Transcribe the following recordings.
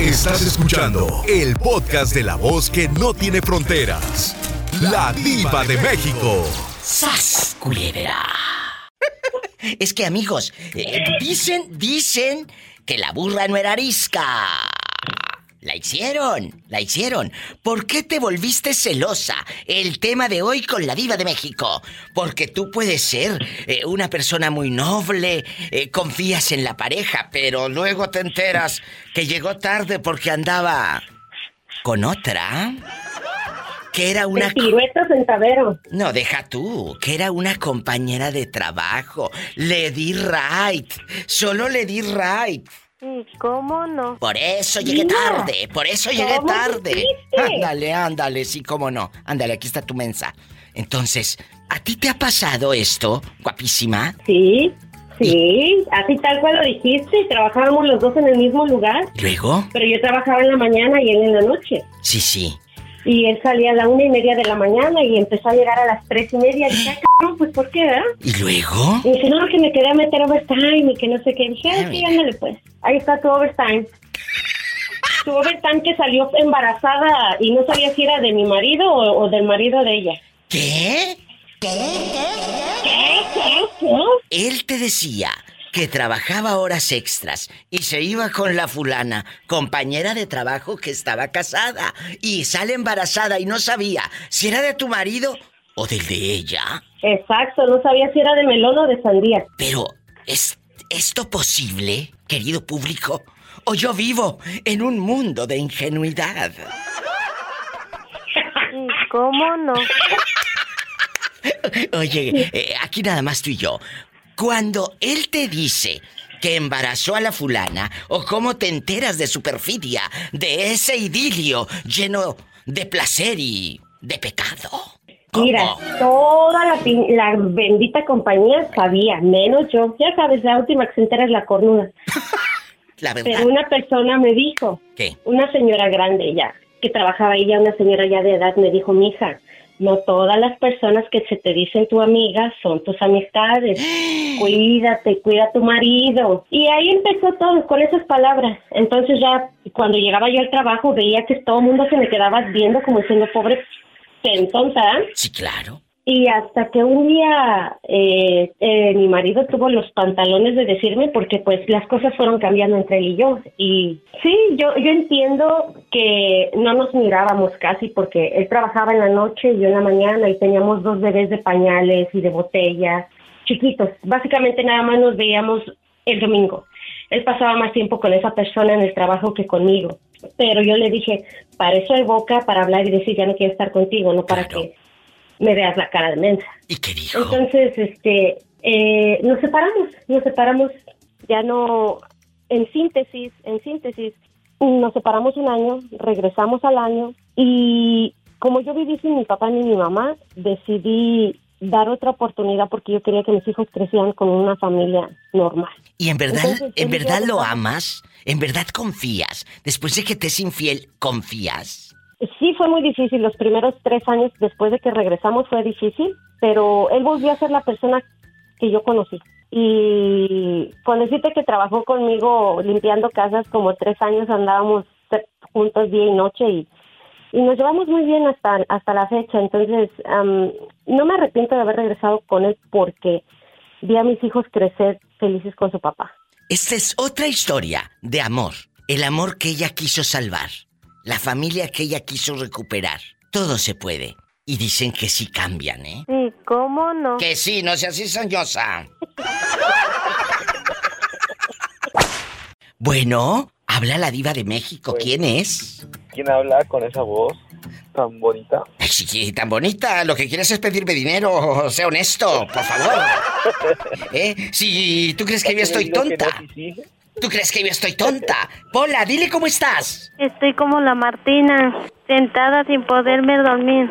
Estás escuchando el podcast de la voz que no tiene fronteras. La diva de México. ¡Sas, culebra! Es que amigos, eh, dicen, dicen que la burra no era arisca. La hicieron, la hicieron. ¿Por qué te volviste celosa? El tema de hoy con la diva de México. Porque tú puedes ser eh, una persona muy noble, eh, confías en la pareja, pero luego te enteras que llegó tarde porque andaba con otra. Que era una... Piruetas en Tavero. No, deja tú, que era una compañera de trabajo. Le di right. Solo le di right. ¿Y cómo no? Por eso llegué Mira, tarde, por eso llegué ¿cómo tarde. Ándale, ándale, sí, cómo no. Ándale, aquí está tu mensa. Entonces, ¿a ti te ha pasado esto, guapísima? Sí, sí, así tal cual lo dijiste. Trabajábamos los dos en el mismo lugar, ¿Luego? pero yo trabajaba en la mañana y él en la noche. Sí, sí. Y él salía a la una y media de la mañana y empezó a llegar a las tres y media. Dije, "Ah, cabrón, pues ¿por qué, verdad? ¿Y luego? Y dice, no, que me quería meter overtime y que no sé qué. Dije, Ah, sí, ándale pues. Ahí está tu overtime. Tu overtime que salió embarazada y no sabía si era de mi marido o, o del marido de ella. ¿Qué? ¿Qué? ¿Qué? ¿Qué? Él te decía que trabajaba horas extras y se iba con la fulana, compañera de trabajo que estaba casada, y sale embarazada y no sabía si era de tu marido o del de ella. Exacto, no sabía si era de melón o de sandía. Pero, ¿es esto posible, querido público? ¿O yo vivo en un mundo de ingenuidad? ¿Y cómo no? Oye, eh, aquí nada más tú y yo. Cuando él te dice que embarazó a la fulana, o cómo te enteras de su perfidia, de ese idilio lleno de placer y de pecado. ¿Cómo? Mira, toda la, la bendita compañía sabía, menos yo. Ya sabes, la última que se entera es la cornuda. La verdad. Pero una persona me dijo, ¿Qué? una señora grande ya, que trabajaba ella, una señora ya de edad, me dijo, mija, no todas las personas que se te dicen tu amiga son tus amistades. Cuídate, cuida a tu marido. Y ahí empezó todo con esas palabras. Entonces ya cuando llegaba yo al trabajo veía que todo el mundo se me quedaba viendo como diciendo, pobre tonta. Sí, claro. Y hasta que un día eh, eh, mi marido tuvo los pantalones de decirme, porque pues las cosas fueron cambiando entre él y yo. Y sí, yo, yo entiendo que no nos mirábamos casi porque él trabajaba en la noche y yo en la mañana y teníamos dos bebés de pañales y de botella, chiquitos. Básicamente nada más nos veíamos el domingo. Él pasaba más tiempo con esa persona en el trabajo que conmigo. Pero yo le dije, para eso hay boca, para hablar y decir, ya no quiero estar contigo, no para Claro. que me veas la cara de mensa. ¿Y qué dijo? Entonces, este, eh, nos separamos, nos separamos, ya no, en síntesis, en síntesis, nos separamos un año, regresamos al año y como yo viví sin mi papá ni mi mamá, decidí dar otra oportunidad porque yo quería que mis hijos crecieran con una familia normal. ¿Y en verdad, Entonces, en verdad lo amas? ¿En verdad confías? Después de que te es infiel, ¿confías? Sí, fue muy difícil. Los primeros tres años después de que regresamos fue difícil, pero él volvió a ser la persona que yo conocí. Y con decirte que trabajó conmigo limpiando casas como tres años, andábamos juntos día y noche y, y nos llevamos muy bien hasta, hasta la fecha. Entonces, am, no me arrepiento de haber regresado con él porque vi a mis hijos crecer felices con su papá. Esta es otra historia de amor. El amor que ella quiso salvar. La familia que ella quiso recuperar. Todo se puede. Y dicen que sí cambian, ¿eh? ¿Y cómo no? Que sí, no seas cizañosa. bueno, habla la diva de México. ¿Quién es? ¿Quién habla con esa voz tan bonita? Ay, sí, tan bonita. Lo que quieres es pedirme dinero. Sea honesto, por favor. ¿Eh? Si tú crees que yo estoy que no, tonta. sí, sí. ¿Tú crees que yo estoy tonta? Pola, dile cómo estás. Estoy como la Martina, sentada sin poderme dormir.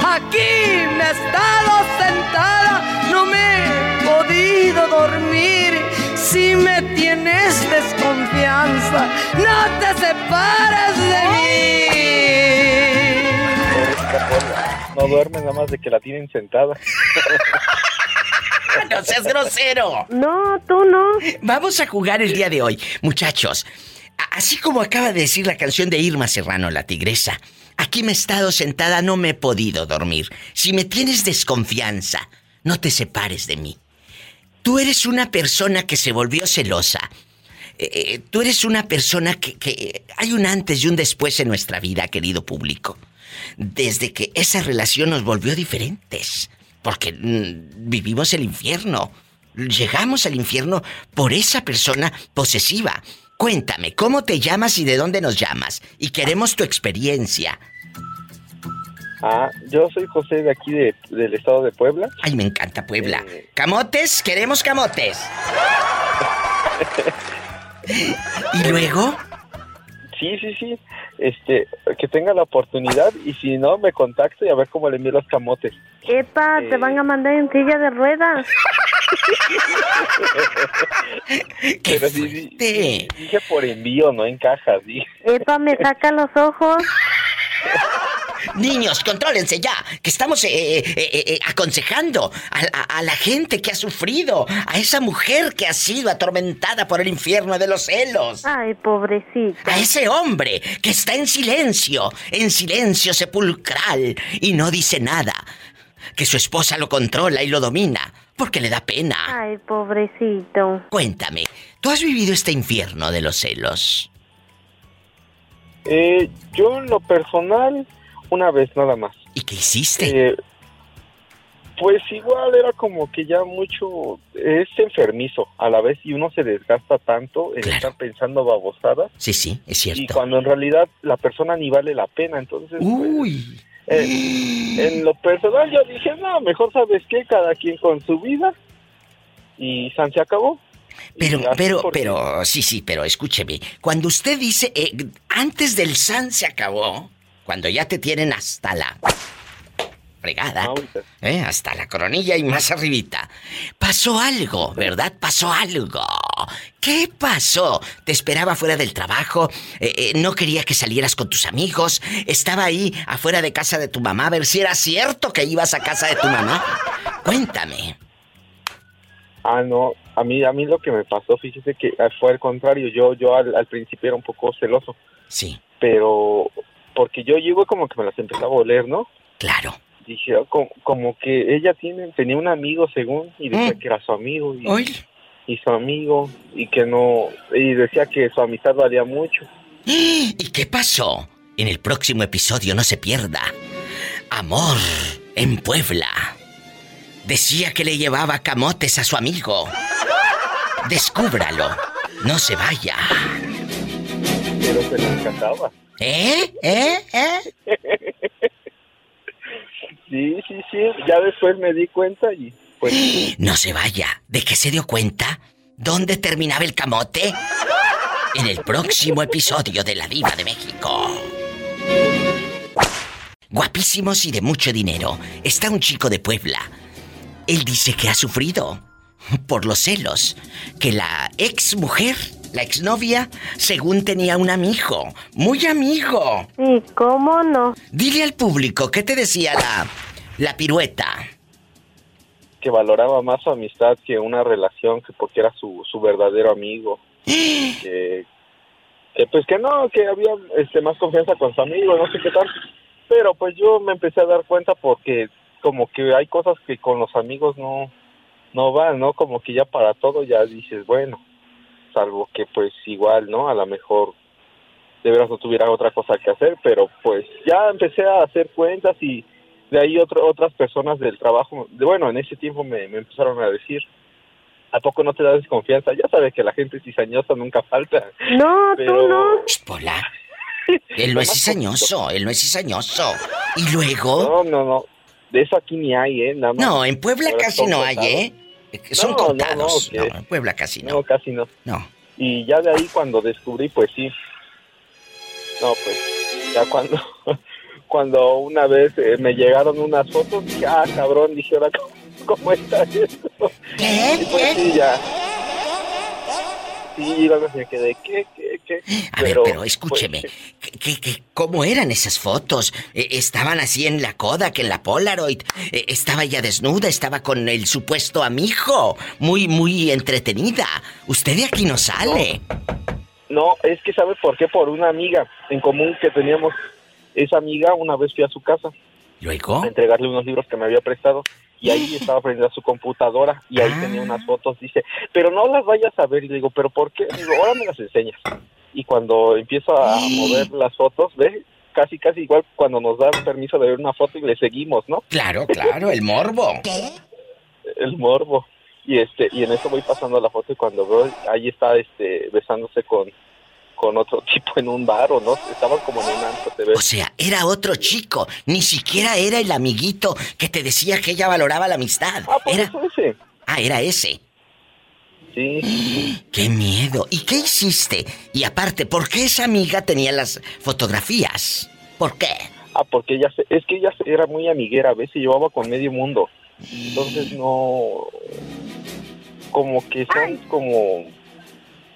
Aquí me he estado sentada, no me he podido dormir. Si me tienes desconfianza, no te separes de mí. No duerme nada más de que la tienen sentada. no seas grosero. No, tú no. Vamos a jugar el día de hoy. Muchachos, así como acaba de decir la canción de Irma Serrano, la tigresa, aquí me he estado sentada, no me he podido dormir. Si me tienes desconfianza, no te separes de mí. Tú eres una persona que se volvió celosa. Eh, eh, tú eres una persona que, que hay un antes y un después en nuestra vida, querido público. Desde que esa relación nos volvió diferentes. Porque mm, vivimos el infierno. Llegamos al infierno por esa persona posesiva. Cuéntame, ¿cómo te llamas y de dónde nos llamas? Y queremos tu experiencia. Ah, yo soy José de aquí de- del estado de Puebla. Ay, me encanta Puebla. Eh. ¿Camotes? Queremos camotes. ¿Y luego? Sí, sí, sí. Este, que tenga la oportunidad y si no, me contacte y a ver cómo le envío los camotes. Epa, te Eh. van a mandar en silla de ruedas. ¡Qué Pero sí, dije por envío, no en cajas, dije. Epa, me saca los ojos. Niños, contrólense ya, que estamos eh, eh, eh, aconsejando a, a- a la gente que ha sufrido, a esa mujer que ha sido atormentada por el infierno de los celos. Ay, pobrecita. A ese hombre que está en silencio, en silencio sepulcral y no dice nada. Que su esposa lo controla y lo domina porque le da pena. Ay, pobrecito. Cuéntame, ¿tú has vivido este infierno de los celos? Eh, yo en lo personal, una vez nada más. ¿Y qué hiciste? Eh, pues igual era como que ya mucho es enfermizo a la vez y uno se desgasta tanto en Claro. estar pensando babosadas Sí, sí, es y cierto. cuando en realidad la persona ni vale la pena entonces pues, Uy. eh, en lo personal yo dije no mejor sabes qué cada quien con su vida y San se acabó Pero, Y pero, porque- pero, sí, sí, pero escúcheme. Cuando usted dice, eh, antes del San se acabó, cuando ya te tienen hasta la fregada, Ahorita. ¿eh? hasta la coronilla y más arribita, pasó algo, ¿verdad? Pasó algo. ¿Qué pasó? ¿Te esperaba fuera del trabajo? Eh, eh, ¿No quería que salieras con tus amigos? ¿Estaba ahí afuera de casa de tu mamá a ver si era cierto que ibas a casa de tu mamá? Cuéntame. Ah, no, a mí, a mí lo que me pasó, fíjese que ah, fue al contrario, yo, yo al, al principio era un poco celoso, Sí, pero porque yo llego como que me las empezaba a oler, ¿no? claro. Dije, ah, como, como que ella tiene, tenía un amigo según, y decía Mm. que era su amigo, y, y su amigo, y que no, y decía que su amistad valía mucho. ¿Y qué pasó? En el próximo episodio no se pierda. Amor en Puebla. Decía que le llevaba camotes a su amigo. Descúbralo. No se vaya. Pero se le encantaba. ¿Eh? ¿Eh? ¿Eh? Sí, sí, sí, ya después me di cuenta y pues No se vaya. ¿De qué se dio cuenta? ¿Dónde terminaba el camote? En el próximo episodio de La Diva de México. Guapísimos y de mucho dinero. Está un chico de Puebla. Él dice que ha sufrido por los celos. Que la ex mujer, la exnovia, según tenía un amigo. Muy amigo. ¿Y cómo no? Dile al público, ¿qué te decía la, la pirueta? que valoraba más su amistad que una relación, que porque era su, su verdadero amigo. que, que, pues que no, que había este más confianza con su amigo, no sé qué tal. Pero pues yo me empecé a dar cuenta porque como que hay cosas que con los amigos no no van, ¿no? Como que ya para todo ya dices, bueno, salvo que pues igual, ¿no? A lo mejor de veras no tuviera otra cosa que hacer, pero pues ya empecé a hacer cuentas y de ahí otro, otras personas del trabajo, de, bueno, en ese tiempo me, me empezaron a decir, ¿a poco no te da desconfianza? Ya sabes que la gente cizañosa nunca falta. No, Pero- tú no. Pola. Él no es cizañoso, él no es cizañoso. Y luego... No, no, no. De eso aquí ni hay, ¿eh? Nada más. No, en Puebla Ahora casi no hay. ¿eh? Eh, Son No, contados. no, No, que- en Puebla casi No, no. casi no. No. Y ya de ahí cuando descubrí, pues sí. No, pues ya cuando cuando una vez eh, me llegaron unas fotos, dije, ah, cabrón, dije, ahora, ¿cómo, cómo está esto? ¿Qué? Y pues sí, ya. y luego se quedé, ¿qué, qué, A ver, pero escúcheme, ¿qué, qué, cómo eran esas fotos? Eh, ¿Estaban así en la Kodak, en la Polaroid? Eh, ¿Estaba ella desnuda? ¿Estaba con el supuesto amigo? Muy, muy entretenida. Usted de aquí no sale. No, es que ¿sabe por qué? Por una amiga en común que teníamos. Esa amiga una vez fui a su casa. ¿Luego? A entregarle unos libros que me había prestado y ahí estaba frente a su computadora y ahí tenía unas Ah. fotos, dice, pero no las vayas a ver. Y le digo, ¿pero por qué? digo, ahora me las enseñas. Y cuando empiezo a mover las fotos, ve, casi, casi igual cuando nos dan permiso de ver una foto y le seguimos, ¿no? Claro, claro, el morbo. El morbo. Y este, y en eso voy pasando la foto y cuando veo, ahí está este, besándose con, con otro tipo en un bar o no, estaban como en un antro, te ves. O sea, era otro chico. Ni siquiera era el amiguito que te decía que ella valoraba la amistad. Ah, por Era... eso ese. Ah, era ese. Sí. ¡Qué miedo! ¿Y qué hiciste? Y aparte, ¿por qué esa amiga tenía las fotografías? ¿Por qué? Ah, porque ella se- es que ella era muy amiguera, a veces llevaba con medio mundo. Entonces no como que son como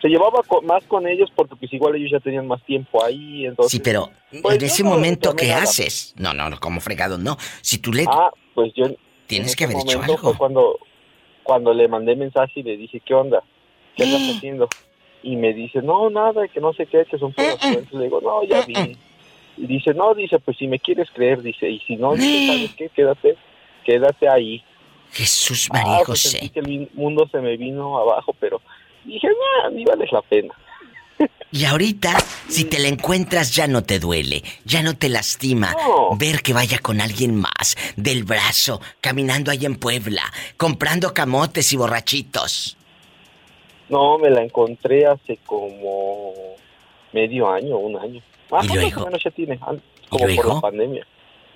se llevaba co- más con ellos porque pues igual ellos ya tenían más tiempo ahí, entonces Sí, pero Pues en ese no momento, ¿qué nada. haces? No, no, no, como fregado, no. Si tú le... Ah, pues yo Tienes en que haber hecho algo. fue cuando cuando le mandé mensaje y le dije, "¿Qué onda? ¿Qué andas Eh. haciendo?" Y me dice, "No, nada, que no sé qué, que son puros Eh, cuentos." Le digo, "No, ya vi." Y dice, "No, dice, pues si me quieres creer, dice, y si no, dice, Eh. ¿sabes qué? Quédate, quédate ahí." Jesús Ah, María pues José. sentí que el mundo se me vino abajo, pero dije, nah, ni vale la pena. Y ahorita, si te la encuentras, ya no te duele, ya no te lastima No. ver que vaya con alguien más, del brazo, caminando ahí en Puebla, comprando camotes y borrachitos. No, me la encontré hace como medio año, un año. Más, ¿Y más luego? o menos ya tiene, ¿Y como por la pandemia.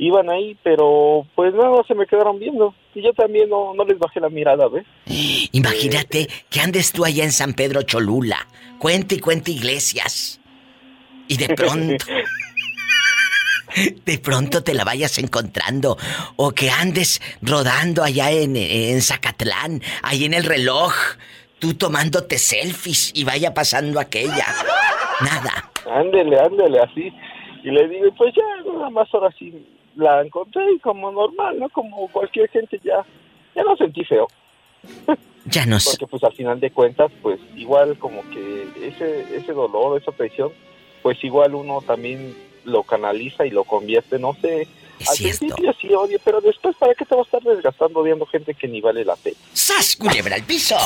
Iban ahí, pero pues nada, se me quedaron viendo. Y yo también no, no les bajé la mirada, ¿ves? Imagínate que andes tú allá en San Pedro Cholula, cuente y cuente iglesias. Y de pronto, de pronto te la vayas encontrando. O que andes rodando allá en, en Zacatlán, ahí en el reloj, tú tomándote selfies y vaya pasando aquella. Nada. ándele, ándele, así. Y le digo, pues ya, nada más ahora sí la encontré y como normal, ¿no? Como cualquier gente ya, ya no sentí feo. Ya no sé. porque pues al final de cuentas pues igual como que ese ese dolor esa presión pues igual uno también lo canaliza y lo convierte no sé Es al cierto. principio sí oye pero después para qué te vas a estar desgastando viendo gente que ni vale la pena ¡Sas, culebra al piso!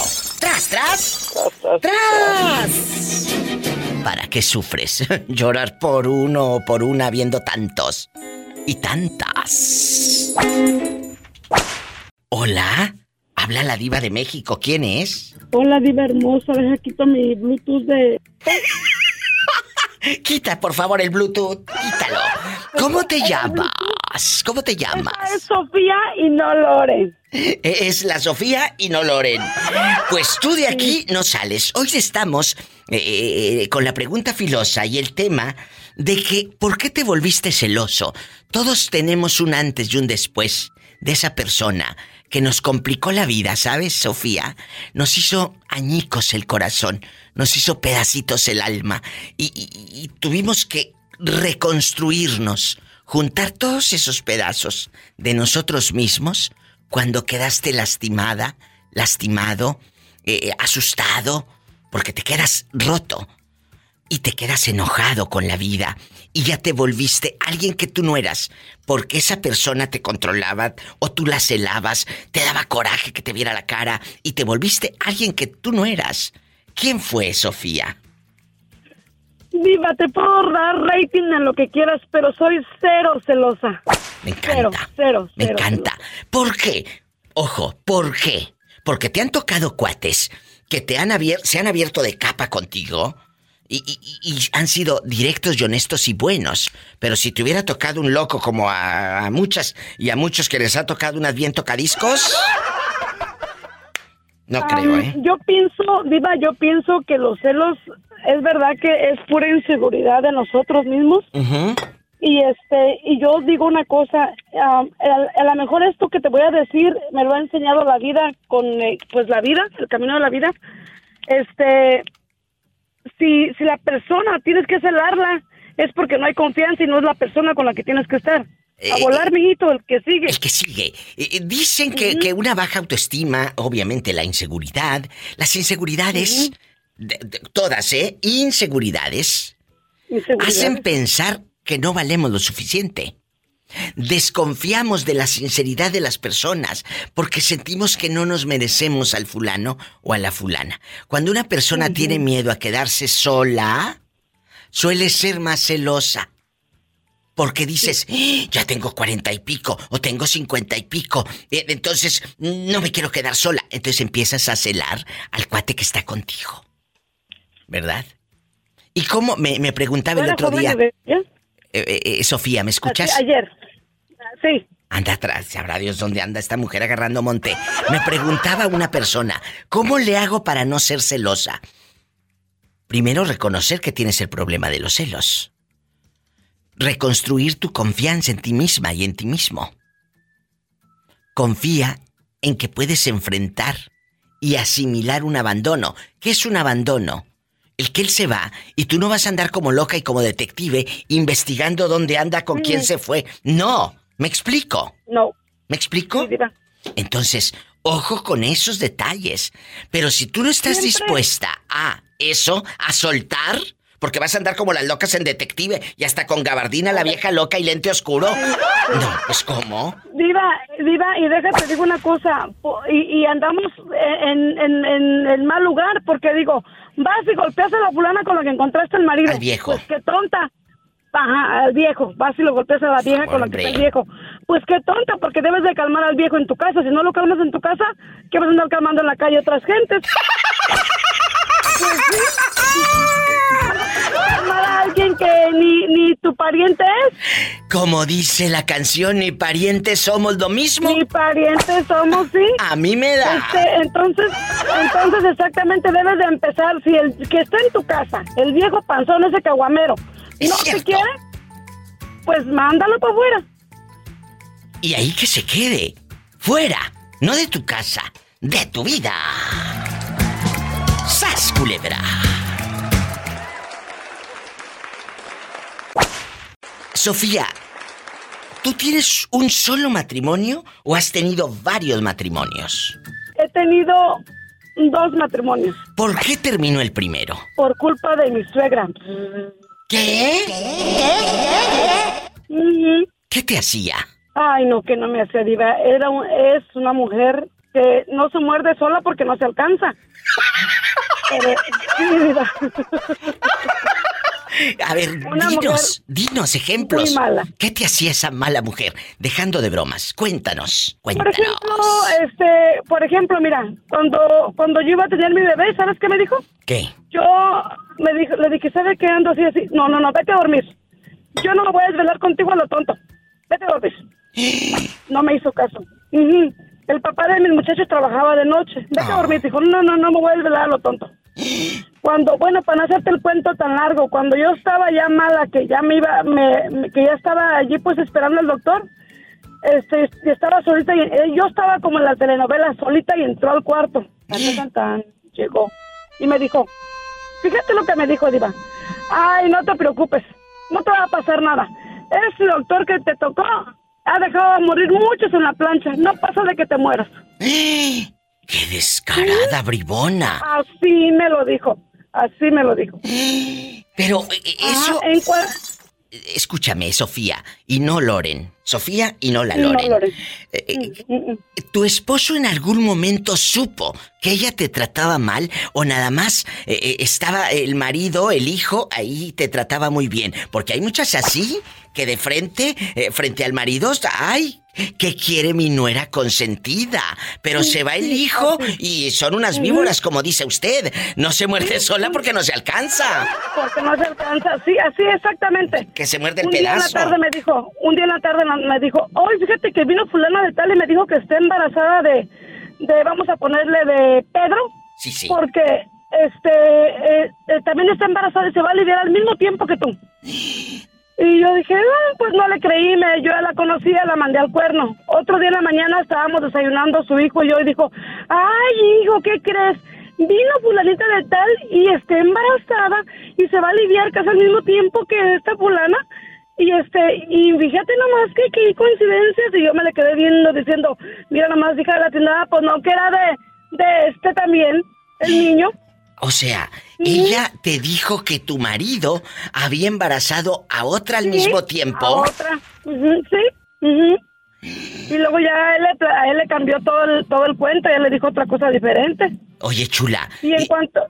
¡Tras, tras! Tras, tras, ¡Tras! ¿Para qué sufres? Llorar por uno o por una viendo tantos. Y tantas. Hola. Habla la diva de México. ¿Quién es? Hola, diva hermosa, deja quito mi Bluetooth de... Quita, por favor, el Bluetooth. Quítalo. ¿Cómo te llamas? ¿Cómo te Es llamas? Sofía y no Loren. Eh, Es la Sofía y no Loren. Pues tú de aquí no sales. Hoy estamos eh, eh, con la pregunta filosa y el tema de que ¿por qué te volviste celoso? Todos tenemos un antes y un después de esa persona que nos complicó la vida, ¿sabes, Sofía? Nos hizo añicos el corazón, nos hizo pedacitos el alma y, tuvimos que reconstruirnos, juntar todos esos pedazos de nosotros mismos cuando quedaste lastimada, lastimado, eh, asustado, porque te quedas roto y te quedas enojado con la vida y ya te volviste alguien que tú no eras, porque esa persona te controlaba o tú la celabas, te daba coraje que te viera la cara y te volviste alguien que tú no eras. ¿Quién fue Sofía? Diva, te puedo dar rating en lo que quieras, pero soy cero celosa. Me Cero, encanta. cero, Me cero encanta. ¿Por qué? Ojo, ¿por qué? Porque te han tocado cuates que te han abier- se han abierto de capa contigo y, y- y- han sido directos y honestos y buenos. Pero si te hubiera tocado un loco como a, a muchas y a muchos que les ha tocado unas bien tocadiscos. No creo, ¿eh? Yo pienso, Diva, yo pienso que los celos es verdad que es pura inseguridad de nosotros mismos. Y este, y yo digo una cosa, a, a lo mejor esto que te voy a decir me lo ha enseñado la vida con, eh, pues la vida, el camino de la vida. Este, si, si la persona tienes que celarla, es porque no hay confianza y no es la persona con la que tienes que estar. A Eh, volar, mijito, el que sigue. El que sigue. Eh, eh, dicen que, que una baja autoestima, obviamente la inseguridad, las inseguridades, de- de- todas, ¿eh? Inseguridades, Inseguridad. hacen pensar que no valemos lo suficiente. Desconfiamos de la sinceridad de las personas porque sentimos que no nos merecemos al fulano o a la fulana. Cuando una persona tiene miedo a quedarse sola, suele ser más celosa. Porque dices, "Ah, ya tengo cuarenta y pico o tengo cincuenta y pico, eh, entonces no me quiero quedar sola. Entonces empiezas a celar al cuate que está contigo. ¿Verdad? ¿Y cómo? Me, me preguntaba el otro día. Eh, eh, eh, Sofía, ¿me escuchas? Ayer. Sí. Anda atrás, sabrá Dios dónde anda esta mujer agarrando monte. Me preguntaba una persona, ¿cómo le hago para no ser celosa? Primero reconocer que tienes el problema de los celos. Reconstruir tu confianza en ti misma y en ti mismo. Confía en que puedes enfrentar y asimilar un abandono. ¿Qué es un abandono? El que él se va y tú no vas a andar como loca y como detective investigando dónde anda, con quién se fue. No, ¿me explico? No. ¿Me explico? Entonces, ojo con esos detalles. Pero si tú no estás Siempre. dispuesta a eso, a soltar, porque vas a andar como las locas en detective y hasta con gabardina la vieja loca y lente oscuro. No, pues ¿cómo? Diva, Diva, y déjate, digo una cosa, y, y andamos en, en, en el mal lugar, porque digo, vas y golpeas a la fulana con la que encontraste el marido. Al viejo. Pues qué tonta. Ajá, al viejo. Vas y lo golpeas a la vieja con la que está el viejo. Pues qué tonta, porque debes de calmar al viejo en tu casa. Si no lo calmas en tu casa, ¿qué vas a andar calmando en la calle a otras gentes? pues sí. Calmar a alguien que ni, ni tu pariente es. Como dice la canción, ni parientes somos lo mismo. Ni parientes somos, sí. A mí me da. Este, entonces, entonces exactamente debes de empezar, si el que está en tu casa, el viejo panzón, ese caguamero, Es no cierto. te quiere, pues mándalo para afuera. Y ahí que se quede. Fuera. No de tu casa. De tu vida. ¡Sas, culebra! Sofía, ¿tú tienes un solo matrimonio o has tenido varios matrimonios? He tenido dos matrimonios ¿Por qué terminó el primero? por culpa de mi suegra. ¿Qué? Ujú. ¿Qué te hacía? Ay, no, que no me hacía diva. Era un- es una mujer que no se muerde sola porque no se alcanza. Pero, sí, diva. A ver, Una dinos, dinos ejemplos. muy mala. ¿Qué te hacía esa mala mujer? Dejando de bromas, cuéntanos, Por cuéntanos. ejemplo, este, por ejemplo, mira, cuando cuando yo iba a tener mi bebé, ¿sabes qué me dijo? ¿Qué? Yo me dijo, le dije, ¿sabe qué ando así así? No, no, no, vete a dormir. Yo no me voy a desvelar contigo a lo tonto. Vete a dormir. No me hizo caso. El papá de mis muchachos trabajaba de noche. Vete Ah. a dormir. Dijo, no, no, no me voy a desvelar a lo tonto. Cuando, bueno, para no hacerte el cuento tan largo, cuando yo estaba ya mala, que ya me iba, me, me- que ya estaba allí pues esperando al doctor, este, y estaba solita y eh, yo estaba como en la telenovela solita y entró al cuarto. Tan, tan, tan, llegó y me dijo, fíjate lo que me dijo Diva. Ay, no te preocupes, no te va a pasar nada. Ese doctor que te tocó ha dejado morir muchos en la plancha. No pasa de que te mueras. ¡Qué descarada, bribona! Así me lo dijo. Así me lo dijo. Pero eh, eso... Ah, en cua- Escúchame, Sofía, y no Loren. Sofía y no la Sí, no, Loren. Loren. Eh, eh, Mm, mm, mm. ¿Tu esposo en algún momento supo que ella te trataba mal o nada más eh, eh, estaba el marido, el hijo, ahí te trataba muy bien? Porque hay muchas así que de frente, eh, frente al marido, ay, que quiere mi nuera consentida, pero se va el hijo y son unas víboras, como dice usted. No se muerde sola porque no se alcanza. Porque no se alcanza. Sí, así exactamente. Que se muerde el un día en la pedazo. tarde me dijo, un día en la tarde me- me dijo, hoy fíjate que vino fulana de tal y me dijo que está embarazada de, de vamos a ponerle de Pedro, Sí, sí. porque este eh, eh, también está embarazada y se va a aliviar al mismo tiempo que tú. Y yo dije, "Ah, pues no le creí, me, yo ya la conocía, la mandé al cuerno. Otro día en la mañana estábamos desayunando su hijo y yo y dijo, ay hijo, ¿qué crees? vino fulanita de tal y está embarazada y se va a aliviar casi al mismo tiempo que esta fulana. Y este, y fíjate nomás que qué coincidencias, y yo me le quedé viendo diciendo, mira nomás, hija de la tienda, pues no, que era de, de este también, el niño. O sea, ella te dijo que tu marido había embarazado a otra al mismo tiempo. A otra, sí. Y luego ya a él, le, a él le cambió todo el, todo el cuento, ya le dijo otra cosa diferente. Oye, chula, Y en cuanto,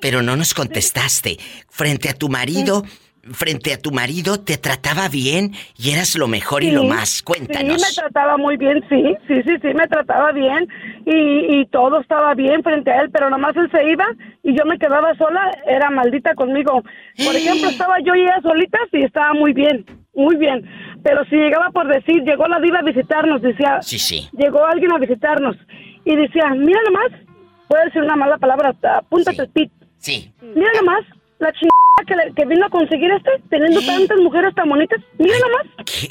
pero no nos contestaste. Frente a tu marido, frente a tu marido te trataba bien y eras lo mejor y lo Sí, más. Sí, Cuéntanos. me trataba muy bien, sí, sí, sí, sí, me trataba bien y, y todo estaba bien frente a él, pero nomás él se iba y yo me quedaba sola, era maldita conmigo. Por ejemplo, estaba yo y ella solitas y estaba muy bien, muy bien. Pero si llegaba por decir, llegó la diva a visitarnos, decía, Sí, sí. llegó alguien a visitarnos y decía, mira nomás, voy a decir una mala palabra, apúntate Sí. el pit. Sí. Mira nomás, la chingada que, le- que vino a conseguir este, teniendo tantas mujeres tan bonitas, mira nomás ¿Qué?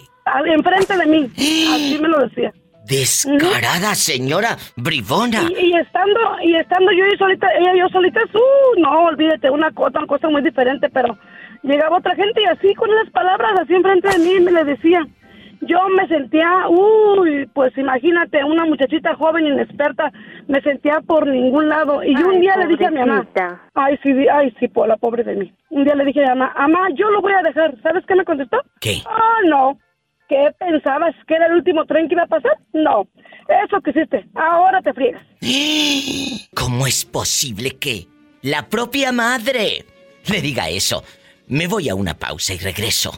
enfrente de mí. Así me lo decía. Descarada señora bribona. Y, y estando y estando yo y solita, ella y yo solitas, uh, no, olvídate, una cosa, una cosa muy diferente, pero llegaba otra gente y así con las palabras así enfrente de mí me le decía. Yo me sentía, uy, pues imagínate, una muchachita joven inexperta, me sentía por ningún lado. Y yo un día le dije a mi mamá, ay, sí, ay, sí, la pobre de mí. Un día le dije a mi mamá, mamá, yo lo voy a dejar. ¿Sabes qué me contestó? ¿Qué? Ah, no. ¿Qué pensabas? ¿Que era el último tren que iba a pasar? No. Eso que hiciste. Ahora te friegas. ¿Cómo es posible que la propia madre le diga eso? Me voy a una pausa y regreso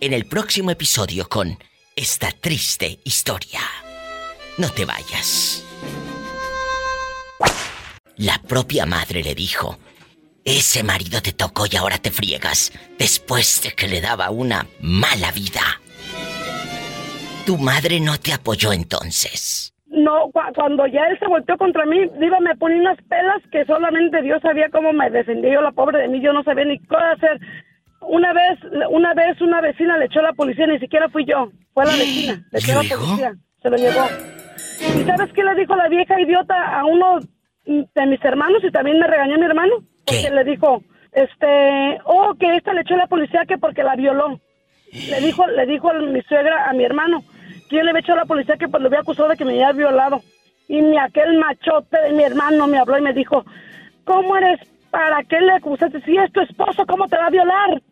en el próximo episodio con esta triste historia. No te vayas. La propia madre le dijo, ese marido te tocó y ahora te friegas después de que le daba una mala vida. Tu madre no te apoyó entonces. No, cu- cuando ya él se volteó contra mí, Diva, me ponía unas pelas que solamente Dios sabía cómo me defendía yo, la pobre de mí, yo no sabía ni qué hacer. Una vez, una vez una vecina le echó a la policía, ni siquiera fui yo, fue la vecina, le echó a la policía, se lo llevó. ¿Y sabes qué le dijo la vieja idiota a uno de mis hermanos y también me regañó mi hermano? Porque ¿Qué? le dijo, este, oh, que esta le echó a la policía que porque la violó. Le dijo, le dijo a mi suegra a mi hermano, que le había echado a la policía que pues, lo había acusado de que me había violado. Y ni aquel machote de mi hermano me habló y me dijo, ¿cómo eres? ¿Para qué le acusaste? Si es tu esposo, ¿cómo te va a violar?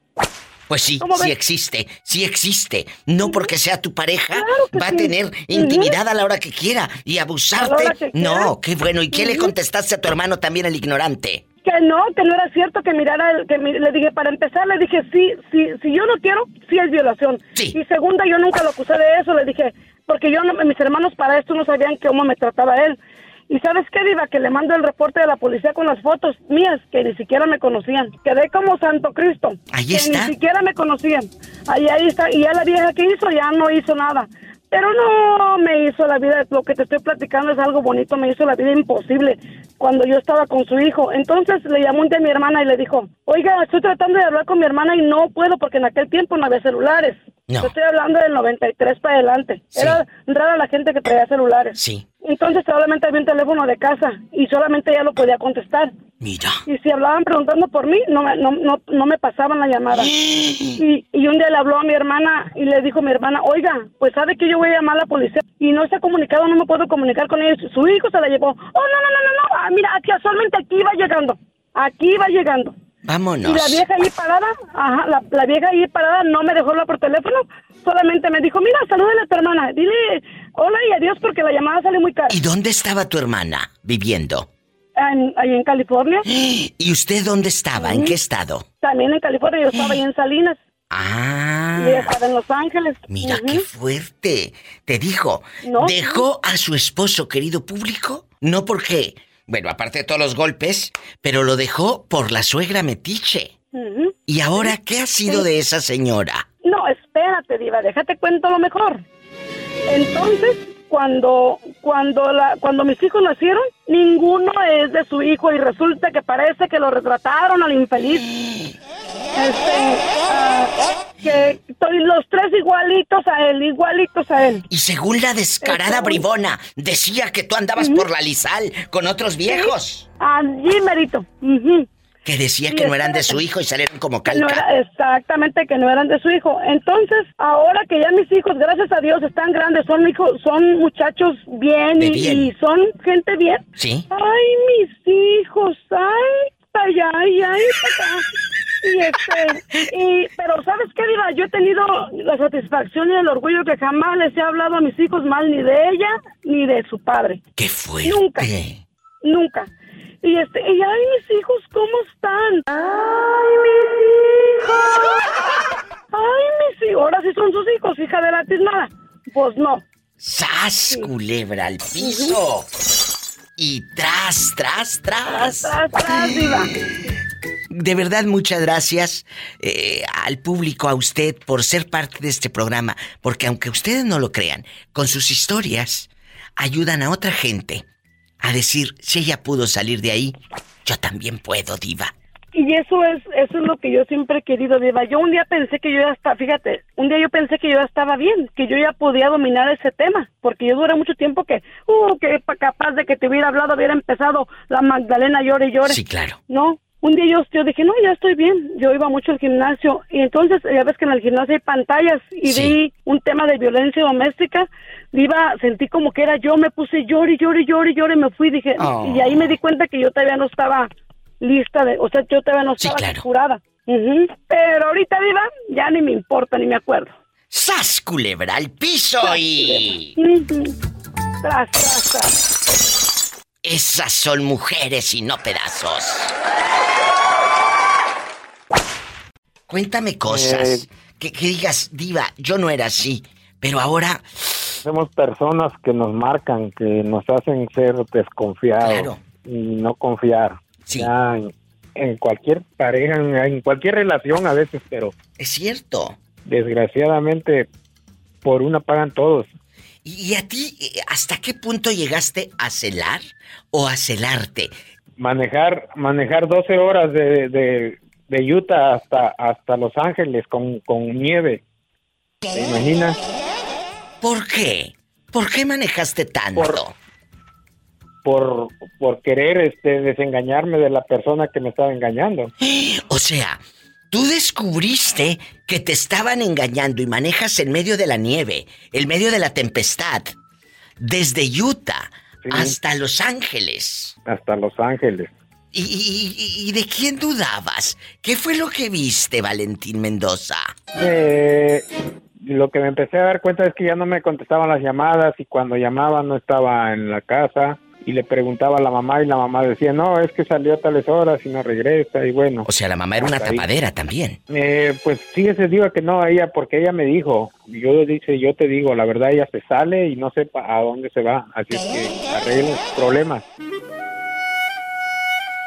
Pues sí, ¿Cómo sí existe, sí existe. No porque sea tu pareja, Claro va a sí. tener intimidad a la hora que quiera y abusarte. No, qué bueno. ¿Y qué le contestaste a tu hermano también, el ignorante? Que no, que no era cierto que mirara, que mi- le dije, para empezar, le dije, sí, sí, si yo no quiero, sí es violación. Sí. Y segunda, yo nunca lo acusé de eso, le dije, porque yo, no, mis hermanos para esto no sabían cómo me trataba él. Y sabes qué, Diva, que le mando el reporte de la policía con las fotos mías, que ni siquiera me conocían. Quedé como Santo Cristo. Ahí que está. Ni siquiera me conocían. Ahí, ahí está. Y ya la vieja que hizo, ya no hizo nada. Pero no me hizo la vida, lo que te estoy platicando es algo bonito, me hizo la vida imposible cuando yo estaba con su hijo. Entonces le llamó un día a mi hermana y le dijo, oiga, estoy tratando de hablar con mi hermana y no puedo porque en aquel tiempo no había celulares. No. Yo estoy hablando del 93 para adelante. Sí. Era rara la gente que traía celulares. Sí, Entonces solamente había un teléfono de casa y solamente ella lo podía contestar. mira. Y si hablaban preguntando por mí, no, no, no, no me pasaban la llamada. Y, y un día le habló a mi hermana y le dijo a mi hermana, oiga, pues sabe que yo voy a llamar a la policía y no se ha comunicado, no me puedo comunicar con ellos. Su hijo se la llevó. Oh, no, no, no, no, no. Ah, mira, casualmente aquí va llegando. Aquí va llegando. Vámonos. Y la vieja ahí parada, ajá, la, la vieja ahí parada no me dejó hablar por teléfono, solamente me dijo, mira, salúdale a tu hermana, dile hola y adiós porque la llamada sale muy cara. ¿Y dónde estaba tu hermana viviendo? En- ahí en California, ¿Y usted dónde estaba? ¿En qué estado? también en California, yo estaba ahí en Salinas. Ah. Y estaba en Los Ángeles. Mira qué fuerte. Te dijo, No, dejó a su esposo, querido público, no porque, bueno, aparte de todos los golpes, pero lo dejó por la suegra metiche. ¿Y ahora qué ha sido de esa señora? No, espérate, Diva, déjate cuento lo mejor. Entonces, cuando, cuando, la, cuando mis hijos nacieron, ninguno es de su hijo y resulta que parece que lo retrataron al infeliz. Este, ah, que estoy los tres igualitos a él, igualitos a él. Y según la descarada bribona, decía que tú andabas por la Lizal con otros viejos. Allí, merito. Que decía que no eran de su hijo y salieron como calca. exactamente, que no eran de su hijo. Entonces, ahora que ya mis hijos, gracias a Dios, están grandes, son hijos, son muchachos bien, Y, son gente bien. Sí. Ay, mis hijos, ay, ay, ay, ay, Y este, y, pero ¿sabes qué, Diva? Yo he tenido la satisfacción y el orgullo que jamás les he hablado a mis hijos mal ni de ella ni de su padre. ¿Qué fue? Nunca. Nunca. Y este, y ay, mis hijos, ¿cómo están? Ay, mis hijos. Ay, mis hijos. Ahora sí son sus hijos, hija de la tiznada. Pues no. ¡Sas, culebra al piso! Y tras, tras, tras. Tras, tras, diva. De verdad, muchas gracias eh, al público, a usted, por ser parte de este programa. Porque aunque ustedes no lo crean, con sus historias ayudan a otra gente a decir, si ella pudo salir de ahí, yo también puedo, diva. Y eso es, eso es lo que yo siempre he querido, Diva. Yo un día pensé que yo ya estaba, fíjate, un día yo pensé que yo ya estaba bien, que yo ya podía dominar ese tema, porque yo duré mucho tiempo que, uh, que capaz de que te hubiera hablado, hubiera empezado la Magdalena llore y llore. Sí, claro. No, un día yo, yo, dije, no, ya estoy bien. Yo iba mucho al gimnasio y entonces ya ves que en el gimnasio hay pantallas y vi un tema de violencia doméstica. Iba, sentí como que era yo, me puse llore, llore, llore, llore, me fui, dije, Oh. y ahí me di cuenta que yo todavía no estaba lista de, o sea, yo todavía no Sí, estaba claro. curada. Pero ahorita, Diva, ya ni me importa, ni me acuerdo. ¡Sas, culebra al piso y... Ujú. Tras, tras, tras. Esas son mujeres y no pedazos. Cuéntame cosas. Eh. Que, que digas, diva, yo no era así. Pero ahora, Somos personas que nos marcan, que nos hacen ser desconfiados Claro. y no confiar. Sí. Ya en, en cualquier pareja, en, en cualquier relación a veces, pero es cierto. desgraciadamente por una pagan todos. ¿Y, a ti, eh, hasta qué punto llegaste a celar o a celarte? Manejar manejar 12 horas de, de, de Utah hasta hasta Los Ángeles con, con nieve. ¿Te imaginas? ¿Por qué? ¿Por qué manejaste tanto? Por- Por, por querer este, desengañarme de la persona que me estaba engañando. O sea, tú descubriste que te estaban engañando y manejas en medio de la nieve, en medio de la tempestad, desde Utah Sí. hasta Los Ángeles. Hasta Los Ángeles. ¿Y, y- y- y de quién dudabas? ¿Qué fue lo que viste, Valentín Mendoza? Eh, lo que me empecé a dar cuenta es que ya no me contestaban las llamadas y cuando llamaba no estaba en la casa y le preguntaba a la mamá y la mamá decía, no, es que salió a tales horas y no regresa y bueno. O sea, la mamá era una ahí. tapadera también. Eh, pues sí, ese digo que no, ella, porque ella me dijo, yo dice, yo te digo, la verdad ella se sale y no sepa a dónde se va, así es que arreglen sus problemas.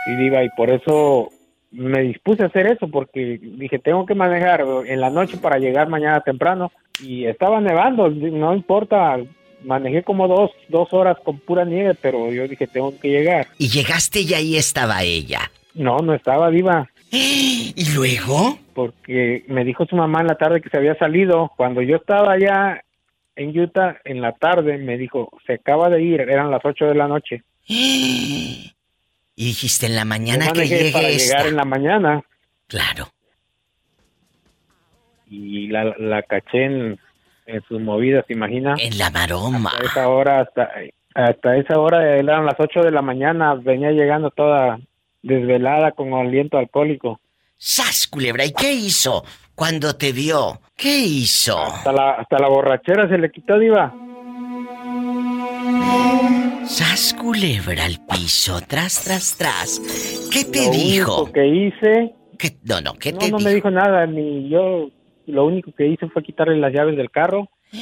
Sí, diva, y por eso me dispuse a hacer eso, porque dije, tengo que manejar en la noche para llegar mañana temprano, y estaba nevando, no importa, manejé como dos, dos horas con pura nieve, pero yo dije, tengo que llegar. Y llegaste y ahí estaba ella. No, no estaba, diva. ¿Y luego? porque me dijo su mamá en la tarde que se había salido. Cuando yo estaba allá en Utah, en la tarde, me dijo, se acaba de ir, eran las 8 de la noche. Y dijiste en la mañana Yo que llegue para esta. llegar en la mañana Claro. y la, la caché en, en sus movidas, ¿te imaginas? En la maroma. A esa hora, hasta, hasta esa hora, eran las 8 de la mañana, venía llegando toda desvelada con aliento alcohólico. ¡Sas, culebra! ¿Y qué hizo cuando te vio? ¿Qué hizo? Hasta la, hasta la borrachera se le quitó, diva. ¡Sas, culebra al piso! Tras, tras, tras. ¿Qué te Lo dijo? único que hice ¿Qué- No, no, ¿qué No, te no dijo? me dijo nada, ni yo. Lo único que hice fue quitarle las llaves del carro.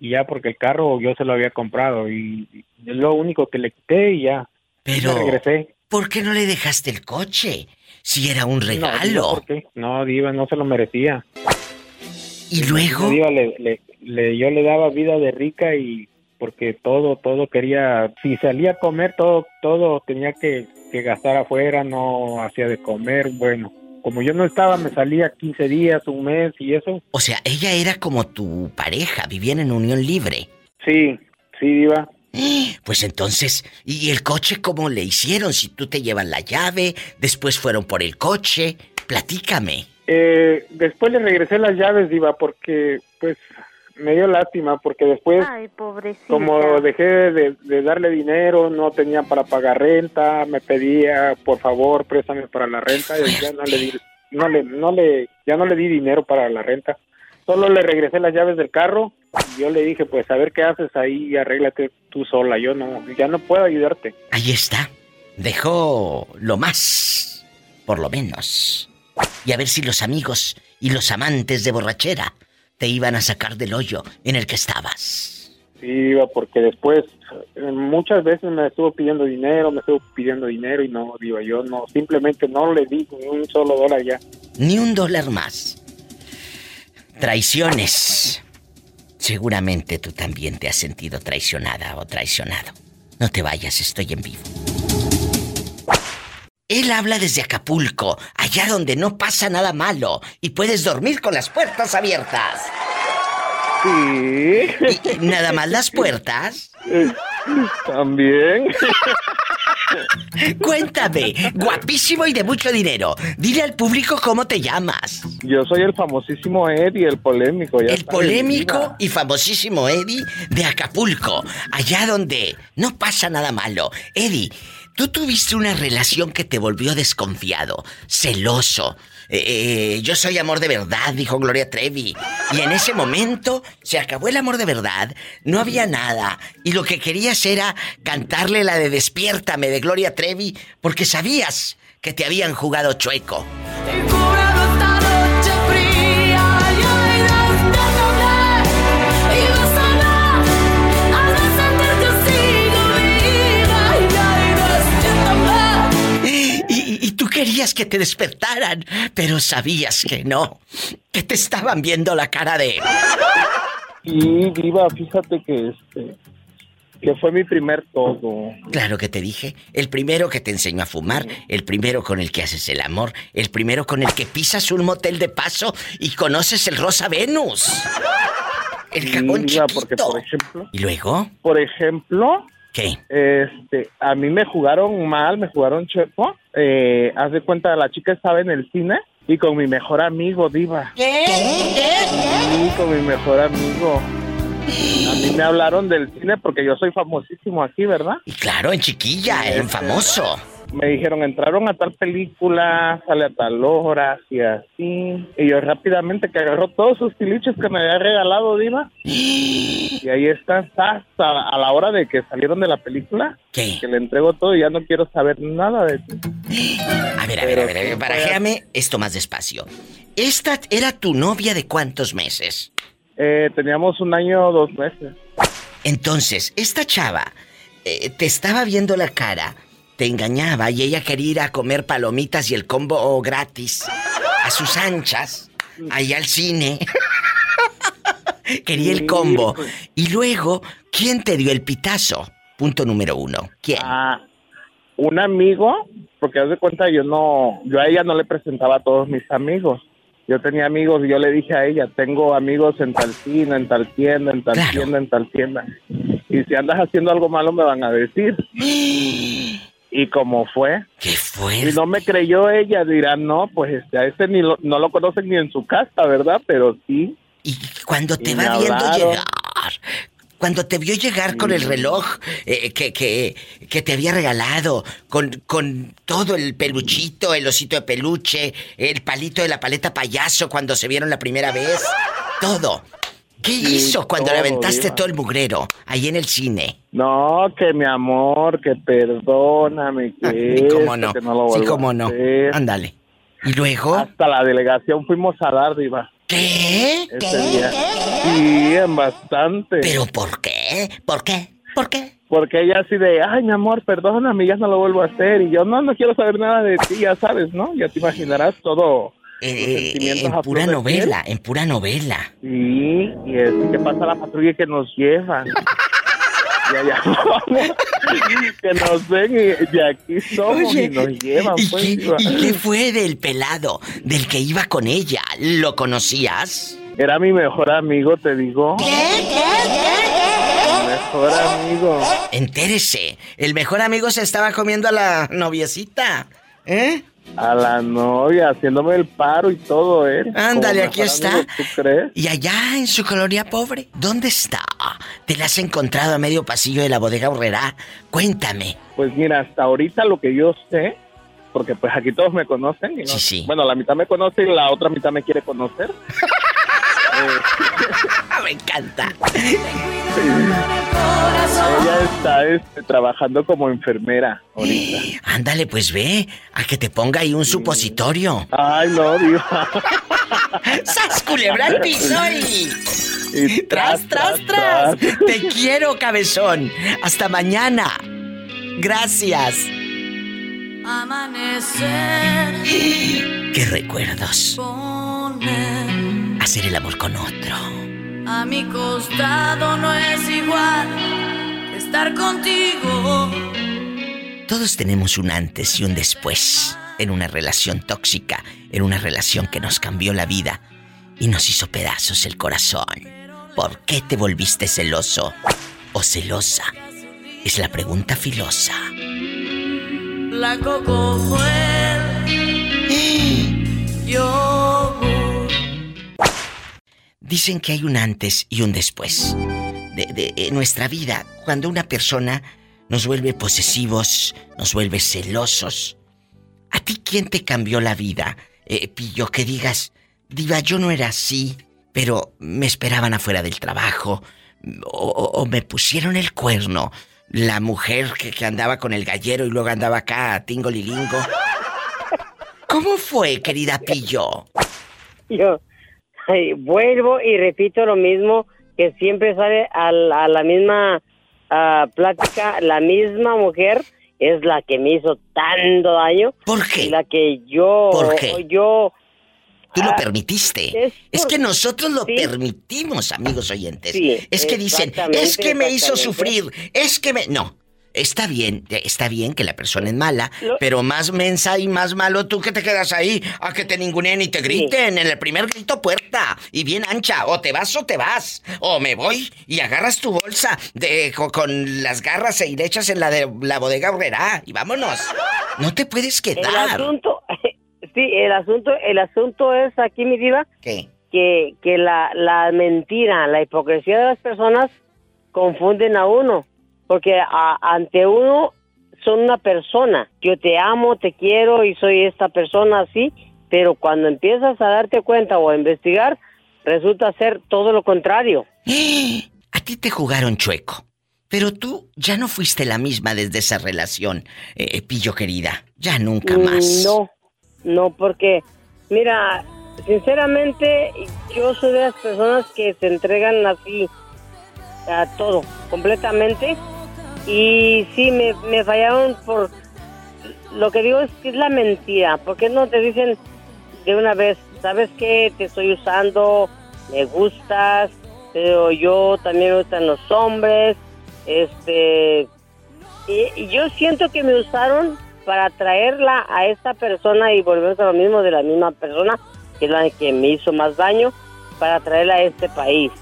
Y ya, porque el carro yo se lo había comprado. Y, es lo único que le quité y ya. Pero, regresé. ¿por qué no le dejaste el coche? Si era un No, regalo. Diva, ¿por qué? No, Diva, no se lo merecía. y luego, Diva, le, le- le- yo le daba vida de rica y porque todo, todo quería. Si salía a comer, todo, todo tenía que, que gastar afuera, no hacía de comer. Bueno, como yo no estaba, me salía 15 días, un mes y eso. O sea, ella era como tu pareja, vivían en unión libre. Sí, sí, Diva. Pues entonces, ¿y el coche cómo le hicieron? Si tú te llevas la llave, después fueron por el coche, platícame. Eh, después le regresé las llaves, Diva, porque pues me dio lástima, porque después, Ay, como dejé de, de darle dinero, no tenía para pagar renta, me pedía, por favor, préstame para la renta, y ya no le di, no le, no le, ya no le di dinero para la renta. Solo le regresé las llaves del carro y yo le dije, pues a ver qué haces ahí y arréglate tú sola, yo no, ya no puedo ayudarte. Ahí está. Dejó lo más, por lo menos. Y a ver si los amigos y los amantes de borrachera te iban a sacar del hoyo en el que estabas. Sí, Diva, porque después eh, muchas veces me estuvo pidiendo dinero, me estuvo pidiendo dinero y no, Diva, yo no, simplemente no le di ni un solo dólar ya. Ni un dólar más. Traiciones. Seguramente tú también te has sentido traicionada o traicionado. No te vayas, estoy en vivo. Él habla desde Acapulco, allá donde no pasa nada malo y puedes dormir con las puertas abiertas. Sí. ¿Y nada más las puertas? También. Cuéntame, guapísimo y de mucho dinero. Dile al público cómo te llamas. Yo soy el famosísimo Eddie, el polémico. Ya El polémico y famosísimo Eddie de Acapulco, allá donde no pasa nada malo. Eddie, tú tuviste una relación que te volvió desconfiado, celoso. Eh, eh, yo soy amor de verdad, dijo Gloria Trevi. Y en ese momento se acabó el amor de verdad, no había nada. Y lo que querías era cantarle la de Despiértame de Gloria Trevi, porque sabías que te habían jugado chueco. Querías que te despertaran, pero sabías que no, que te estaban viendo la cara de... Y Diva, fíjate que este que fue mi primer todo. Claro que te dije, el primero que te enseñó a fumar, el primero con el que haces el amor, el primero con el que pisas un motel de paso y conoces el Rosa Venus. El Sí, jabón Diva, chiquito. porque por ejemplo, ¿Y luego? por ejemplo, ¿Qué? este, a mí me jugaron mal, me jugaron chepo. Eh, haz de cuenta, la chica estaba en el cine y con mi mejor amigo, Diva. ¿Qué? Sí, con mi mejor amigo. A mí me hablaron del cine porque yo soy famosísimo aquí, ¿verdad? Y claro, en chiquilla, en famoso. Me dijeron, entraron a tal película, sale a tal hora, y así. Y yo rápidamente que agarró todos sus tiliches que me había regalado, Diva. Y ahí está, hasta a la hora de que salieron de la película, ¿Qué? que le entrego todo y ya no quiero saber nada de ti. A ver, a ver, a ver, a ver, barajéame esto más despacio. ¿Esta era tu novia de cuántos meses? Eh, teníamos un año, dos meses. Entonces, esta chava eh, te estaba viendo la cara, te engañaba y ella quería ir a comer palomitas y el combo gratis a sus anchas, allá al cine. quería el combo. pues. Y luego, ¿quién te dio el pitazo? Punto número uno. ¿Quién? a un amigo, porque haz de cuenta yo no, yo a ella no le presentaba a todos mis amigos. Yo tenía amigos y yo le dije a ella, tengo amigos en tal cine, en tal tienda, en tal Claro. tienda, en tal tienda. Y si andas haciendo algo malo me van a decir. Y como fue, ¡Qué y fuerte! no me creyó ella, dirán, no, pues este, a este ni lo- no lo conocen ni en su casa, ¿verdad? Pero sí, Y cuando te Y va viendo hablaron. llegar, cuando te vio llegar con el reloj eh, que, que, que te había regalado, con, con todo el peluchito, el osito de peluche, el palito de la paleta payaso cuando se vieron la primera vez, todo. ¿Qué Sí, hizo cuando le todo, aventaste diva. todo el mugrero ahí en el cine? no, que mi amor, que perdóname, que ¿Y cómo no? que no lo sí, vuelvo a cómo no. Ándale. ¿Y luego? Hasta la delegación fuimos a dar, Diva, ¿Qué? ese día. Sí, en bastante. ¿Pero por qué? ¿Por qué? ¿Por qué? Porque ella así de, ay, mi amor, perdóname, ya no lo vuelvo a hacer. Y yo, no, no quiero saber nada de ti, ya sabes, ¿no? Ya te imaginarás todo. Eh, en pura novela, en pura novela. Sí, y es que pasa la patrulla y que nos llevan. ya llamamos, que nos ven y de aquí somos Oye, y nos llevan. ¿Y, pues, qué, y qué fue del pelado, del que iba con ella? ¿Lo conocías? Era mi mejor amigo, te digo. Mi mejor amigo. Entérese, el mejor amigo se estaba comiendo a la noviecita. ¿Eh? A la novia, haciéndome el paro y todo, ¿eh? Ándale, aquí está. amigo, ¿Tú crees? Y allá en su colonia pobre, ¿dónde está? ¿Te la has encontrado a medio pasillo de la bodega horrera? Cuéntame. Pues mira, hasta ahorita lo que yo sé, porque pues aquí todos me conocen. y no- Sí, sí. Bueno, la mitad me conoce y la otra mitad me quiere conocer. Me encanta. Ella está este, trabajando como enfermera ahorita. Ándale, pues ve, a que te ponga ahí un supositorio. Ay, no, diva. ¡Sas culebra al piso y... Y ¡Tras, tras, tras! Te quiero, cabezón. Hasta mañana. Gracias. Amanecer ¡Qué recuerdos! poner Hacer el amor con otro. a mi costado no es igual estar contigo. Todos tenemos un antes y un después en una relación tóxica, en una relación que nos cambió la vida y nos hizo pedazos el corazón. ¿Por qué te volviste celoso o celosa? Es la pregunta filosa. Blanco como el yogur. Dicen que hay un antes y un después de, en nuestra vida cuando una persona nos vuelve posesivos, nos vuelve celosos. ¿A ti quién te cambió la vida? Eh, Pillo, que digas, diva, yo no era así, pero me esperaban afuera del trabajo o, me pusieron el cuerno. La mujer que, andaba con el gallero y luego andaba acá, tingolilingo. ¿Cómo fue, querida Pillo? Yo vuelvo y repito lo mismo que siempre sale a, la- a la misma ah, plática, la misma mujer es la que me hizo tanto daño. ¿Por qué? La que yo, ¿Por qué? yo, Tú lo Ah, permitiste. es que nosotros lo sí. permitimos, amigos oyentes. Sí, es que dicen, es que me hizo sufrir, es que me... No, está bien, está bien que la persona es mala, Lo- pero más mensa y más malo tú que te quedas ahí a que te ninguneen y te griten en el primer grito puerta y bien ancha, o te vas o te vas, o me voy y agarras tu bolsa de, co- con, las garras y le echas en la de la bodega horrera y vámonos. No te puedes el quedar. asunto, sí, el asunto, el asunto es aquí, mi diva, ¿Qué? que, que la, la mentira, la hipocresía de las personas confunden a uno. Porque a- ante uno son una persona. Yo te amo, te quiero y soy esta persona así. Pero cuando empiezas a darte cuenta o a investigar, resulta ser todo lo contrario. A ti te jugaron chueco. Pero tú ya no fuiste la misma desde esa relación, eh, Pillo querida. Ya nunca más. Mm, No, no, porque, mira, sinceramente, yo soy de las personas que se entregan así a todo, completamente. Y sí, me, me fallaron por. Lo que digo es que es la mentira. ¿Por qué no te dicen de una vez, sabes qué? Te estoy usando, me gustas, pero yo también me gustan los hombres. Este. Y, yo siento que me usaron para traerla a esta persona y volvemos a lo mismo de la misma persona, que es la que me hizo más daño, para traerla a este país.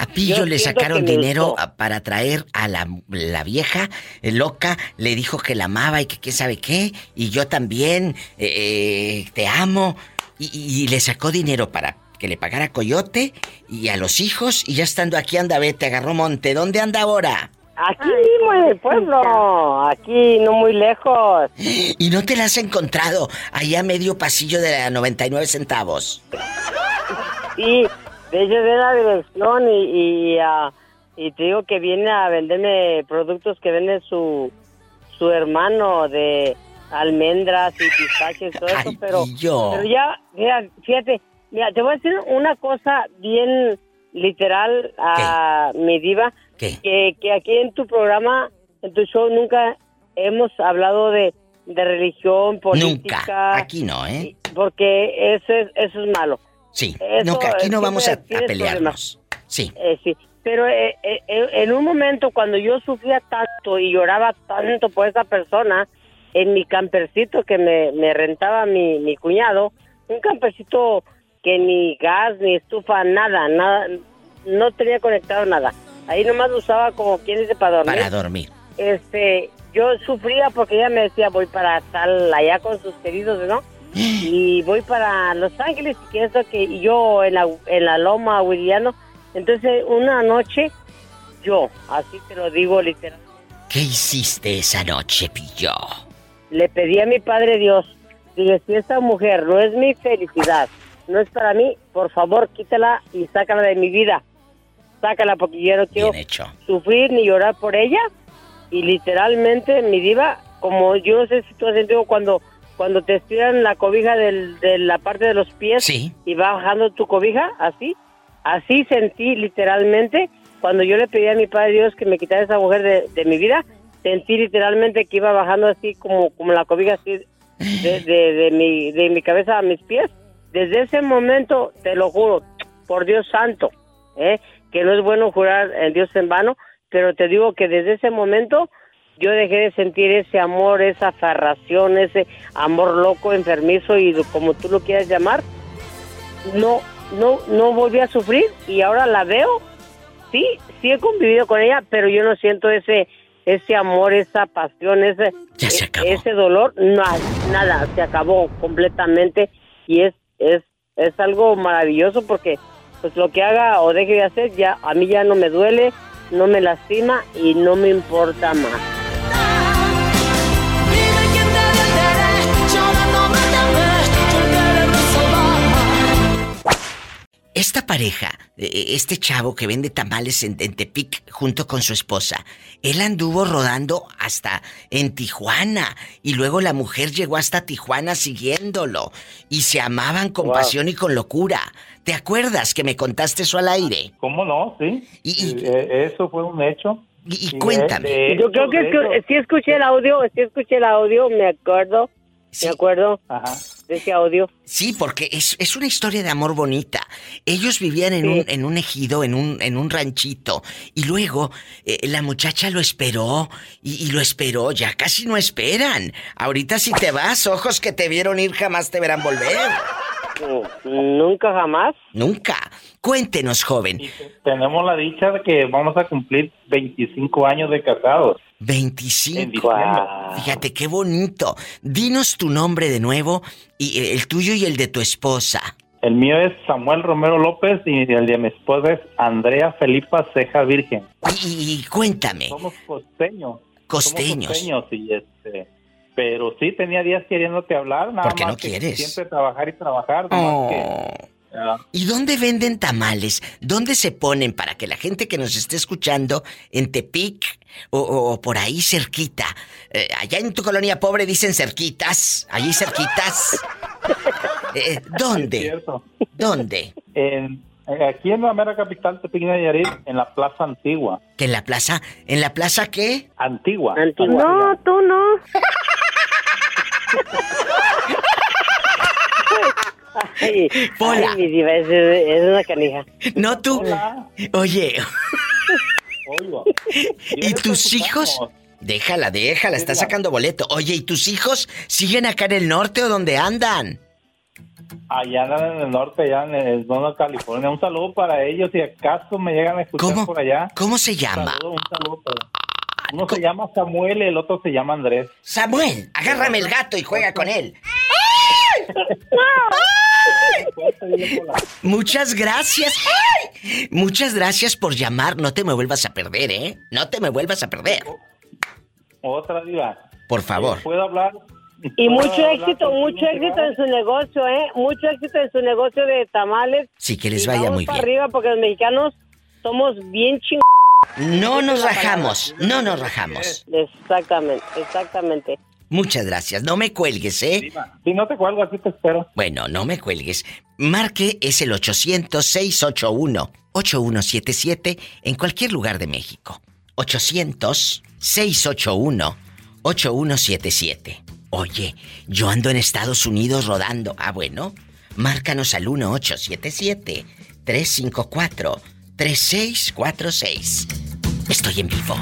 A Pillo Yo le sacaron dinero a- para traer a la, la vieja eh, loca. Le dijo que la amaba y que quién sabe qué. Y yo también eh, eh, te amo. Y, y- y le sacó dinero para que le pagara Coyote y a los hijos. Y ya estando aquí anda, ve, te agarró monte. ¿Dónde anda ahora? Aquí mismo en el pueblo, aquí no muy lejos. Y no te la has encontrado allá a medio pasillo de la 99 centavos. Sí, de hecho de la dirección y, y, ah, y te digo que viene a venderme productos que vende su, su hermano de almendras y pistaches y todo eso, pero, pero ya, mira, fíjate, mira, te voy a decir una cosa bien literal a mi diva, que, que aquí en tu programa, en tu show, nunca hemos hablado de, de religión, política. Nunca. Aquí no, ¿eh? Porque eso es, eso es malo. Sí. Eso, no, aquí no vamos a, pelearnos. Sí. Eh, sí, pero eh, eh, eh, en un momento cuando yo sufría tanto y lloraba tanto por esa persona, en mi campercito que me, me rentaba mi, mi cuñado, un campercito que ni gas, ni estufa, nada, nada, no tenía conectado nada. Ahí nomás lo usaba como quien dice para dormir. Para dormir. Este, yo sufría porque ella me decía, voy para tal allá con sus queridos, ¿no? Y voy para Los Ángeles y que eso que yo en la, en la loma Williano. Entonces, una noche, yo, así te lo digo literal, ¿Qué hiciste esa noche, Pillo? le pedí a mi Padre Dios, dije, si esta mujer no es mi felicidad, no es para mí, por favor, quítala y sácala de mi vida. Sácala porque yo no quiero sufrir ni llorar por ella. Y literalmente, mi diva, como yo no sé si tú has sentido cuando, cuando te estiran la cobija del- de la parte de los pies Sí. y va bajando tu cobija, así. Así sentí literalmente cuando yo le pedí a mi Padre Dios que me quitara esa mujer de, de mi vida. Sentí literalmente que iba bajando así como, como la cobija así de, de, de mi, de mi cabeza a mis pies. Desde ese momento, te lo juro, por Dios santo, ¿eh? que no es bueno jurar en Dios en vano, pero te digo que desde ese momento yo dejé de sentir ese amor, esa aferración, ese amor loco, enfermizo y como tú lo quieras llamar. No, no, no volví a sufrir y ahora la veo. Sí, sí he convivido con ella, pero yo no siento ese ese amor, esa pasión, ese e- ese dolor, no, nada, se acabó completamente y es es es algo maravilloso porque pues lo que haga o deje de hacer ya a mí ya no me duele, no me lastima y no me importa más. Esta pareja, eh, este chavo que vende tamales en, en Tepic junto con su esposa, él anduvo rodando hasta en Tijuana y luego la mujer llegó hasta Tijuana siguiéndolo y se amaban con Wow. pasión y con locura. ¿Te acuerdas que me contaste eso al aire? ¿Cómo no? Sí. Y- y- Eh, eso fue un hecho. Y, cuéntame. de- de Yo creo que hecho- sí escuché el audio, sí escuché el audio, me acuerdo, Sí. me acuerdo Ajá. De ese audio. Sí, porque es, es una historia de amor bonita. Ellos vivían en, Sí. un, en un ejido, en un, en un ranchito, y luego eh, la muchacha lo esperó, y, y lo esperó, ya casi no esperan. Ahorita si te vas, ojos que te vieron ir jamás te verán volver. Nunca jamás. Nunca. Cuéntenos, joven. Y tenemos la dicha de que vamos a cumplir 25 años de casados. En 25. diciembre. Fíjate qué bonito. Dinos tu nombre de nuevo, y eh, el tuyo y el de tu esposa. El mío es Samuel Romero López y el de mi esposa es Andrea Felipa Ceja Virgen. Y cuéntame. Somos costeños. Costeños. Somos costeños y este... Pero sí tenía días queriéndote hablar, nada ¿Por qué más no que quieres? siempre trabajar y trabajar. que, Oh. ¿Y dónde venden tamales? ¿Dónde se ponen para que la gente que nos esté escuchando en Tepic o, o- o por ahí cerquita? eh, allá en tu colonia pobre dicen cerquitas, allí cerquitas. Eh, es ¿Dónde? cierto. ¿Dónde? En, eh, aquí en la mera capital Tepic Nayarit, en la Plaza Antigua. ¿Que en la plaza? ¿En la plaza qué? Antigua. Antigua. No, tú no. Ay, Pola. ay, mi diva, es, es una canija. No tú. Hola. Oye, Oigo. ¿y tus hijos? Déjala, déjala, está sacando boleto. Oye, ¿y tus hijos siguen acá en el norte o dónde andan? Allá andan en el norte, allá en el Dono, California. Un saludo para ellos si acaso me llegan a escuchar ¿Cómo? por allá. ¿Cómo se Un llama? saludo, un saludo para- Uno se llama Samuel y el otro se llama Andrés. Samuel, agárrame el gato y juega con él. Muchas gracias. ¡Ay! Muchas gracias por llamar. No te me vuelvas a perder, ¿eh? No te me vuelvas a perder. Otra diva. Por favor. ¿Puedo hablar? Y ¿Puedo mucho hablar éxito, mucho éxito en su negocio, ¿eh? Mucho éxito en su negocio de tamales. Sí, que les Y vaya vamos muy para bien. arriba porque los mexicanos somos bien ching... No nos rajamos, no nos rajamos. Exactamente, exactamente. Muchas gracias. No me cuelgues, ¿eh? Si no te cuelgo, aquí te espero. Bueno, no me cuelgues. Marque es el 800-681-8177 en cualquier lugar de México. 800-681-8177. Oye, yo ando en Estados Unidos rodando. Ah, bueno. Márcanos al 3646. Estoy en vivo.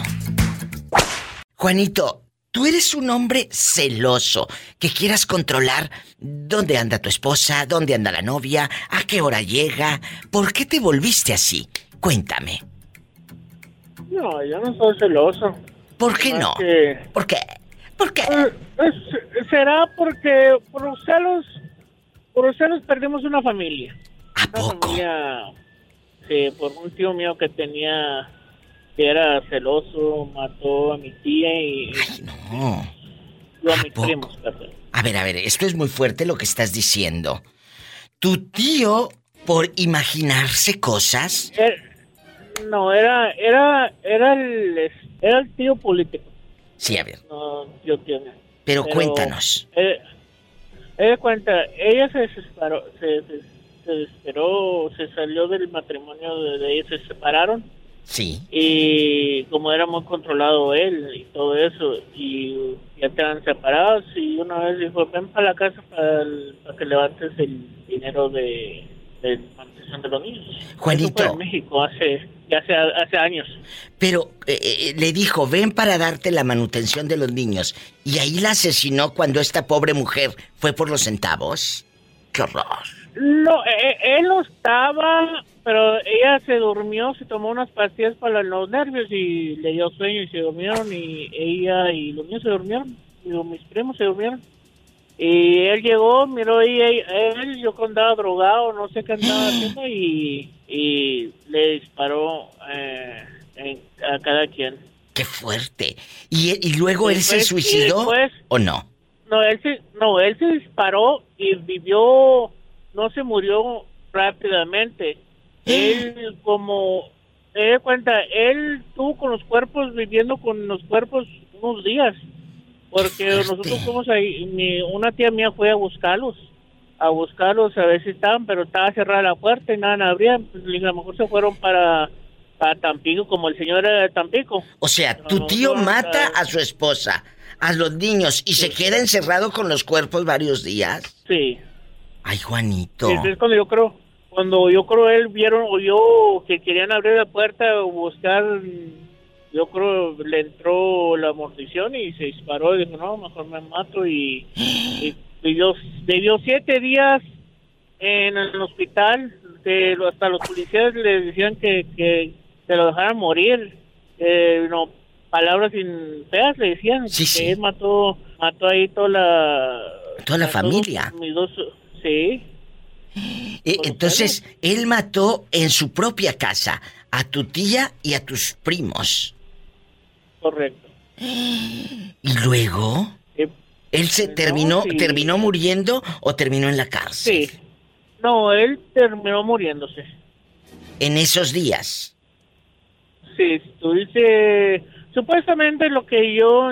Juanito, tú eres un hombre celoso, que quieras controlar dónde anda tu esposa, dónde anda la novia, a qué hora llega. ¿Por qué te volviste así? Cuéntame. No, yo no soy celoso. ¿Por qué no? que- ¿Por qué? ¿Por qué? Eh, es- será porque por los celos, por los celos perdimos una familia. ¿A Una poco? familia, por un tío mío que tenía, que era celoso, mató a mi tía y Ay, no. yo a ¿a mis primos. perdón. A ver, a ver, esto es muy fuerte lo que estás diciendo. Tu tío, por imaginarse cosas, Er- no, era, era, era el, era el tío político. sí, a ver, No, tiene. pero, Pero- cuéntanos. Eh, ella cuenta, ella se desesperó, se, se, se desesperó, se salió del matrimonio de, ellos, se separaron Sí. y como era muy controlado él y todo eso y ya estaban separados y una vez dijo ven para la casa para, el- para que levantes el dinero de, de manutención de los niños. Juanito. Eso fue en México hace, ya hace, hace años. Pero eh, eh, le dijo, ven para darte la manutención de los niños. Y ahí la asesinó cuando esta pobre mujer fue por los centavos. ¡Qué horror! No, eh, eh, él no estaba, pero ella se durmió, se tomó unas pastillas para los nervios y le dio sueño y se durmieron y ella y los niños se durmieron, y mis primos se durmieron. Y él llegó, miró a él, yo andaba drogado, no sé qué andaba haciendo y, y le disparó eh, en- a cada quien. ¡Qué fuerte! ¿Y, y luego Y él se y suicidó después- o no? No, él se, no, él se disparó y vivió, no se murió rápidamente. Él como, él cuenta, él estuvo con los cuerpos, viviendo con los cuerpos unos días, porque fuerte. nosotros fuimos ahí, mi, una tía mía fue a buscarlos, a buscarlos a ver si estaban, pero estaba cerrada la puerta y nada, abrían, pues, a lo mejor se fueron para, para Tampico, como el señor era de Tampico. O sea, No, tu no, tío no, mata a su esposa, a los niños y se queda encerrado con los cuerpos varios días. Sí. Ay, Juanito. Entonces cuando yo creo, cuando yo creo él vieron o yo que querían abrir la puerta o buscar, yo creo le entró la mordición y se disparó y dijo no mejor me mato y, y vivió, vivió siete días en el hospital, que hasta los policías le decían que, que, que lo dejaran morir, eh, no palabras sin feas le decían Sí, que sí. él mató mató ahí toda la Toda la familia. mis dos sí Eh, entonces, él mató en su propia casa a tu tía y a tus primos. Correcto. Y luego, Eh, él se No, terminó, sí. terminó muriendo o terminó en la cárcel. sí. No, él terminó muriéndose. En esos días. Sí, tú dices... Supuestamente lo que yo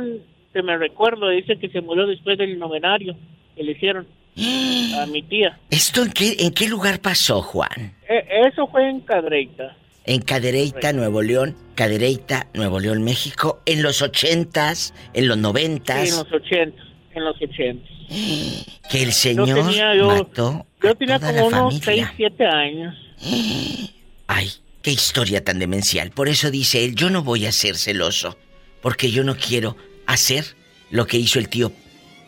que me recuerdo dice que se murió después del novenario que le hicieron a mi tía. ¿Esto en qué, en qué lugar pasó, Juan? E- eso fue en Cadreita. En Cadereyta, Nuevo León, Cadereyta, Nuevo León, México, en los ochentas, en los Sí, noventas, en los ochentas. En los ochentas. que el Yo señor tenía, yo, mató yo tenía toda como la unos 6, familia. 7 años. Ay, qué historia tan demencial. Por eso dice él, yo no voy a ser celoso, porque yo no quiero hacer lo que hizo el tío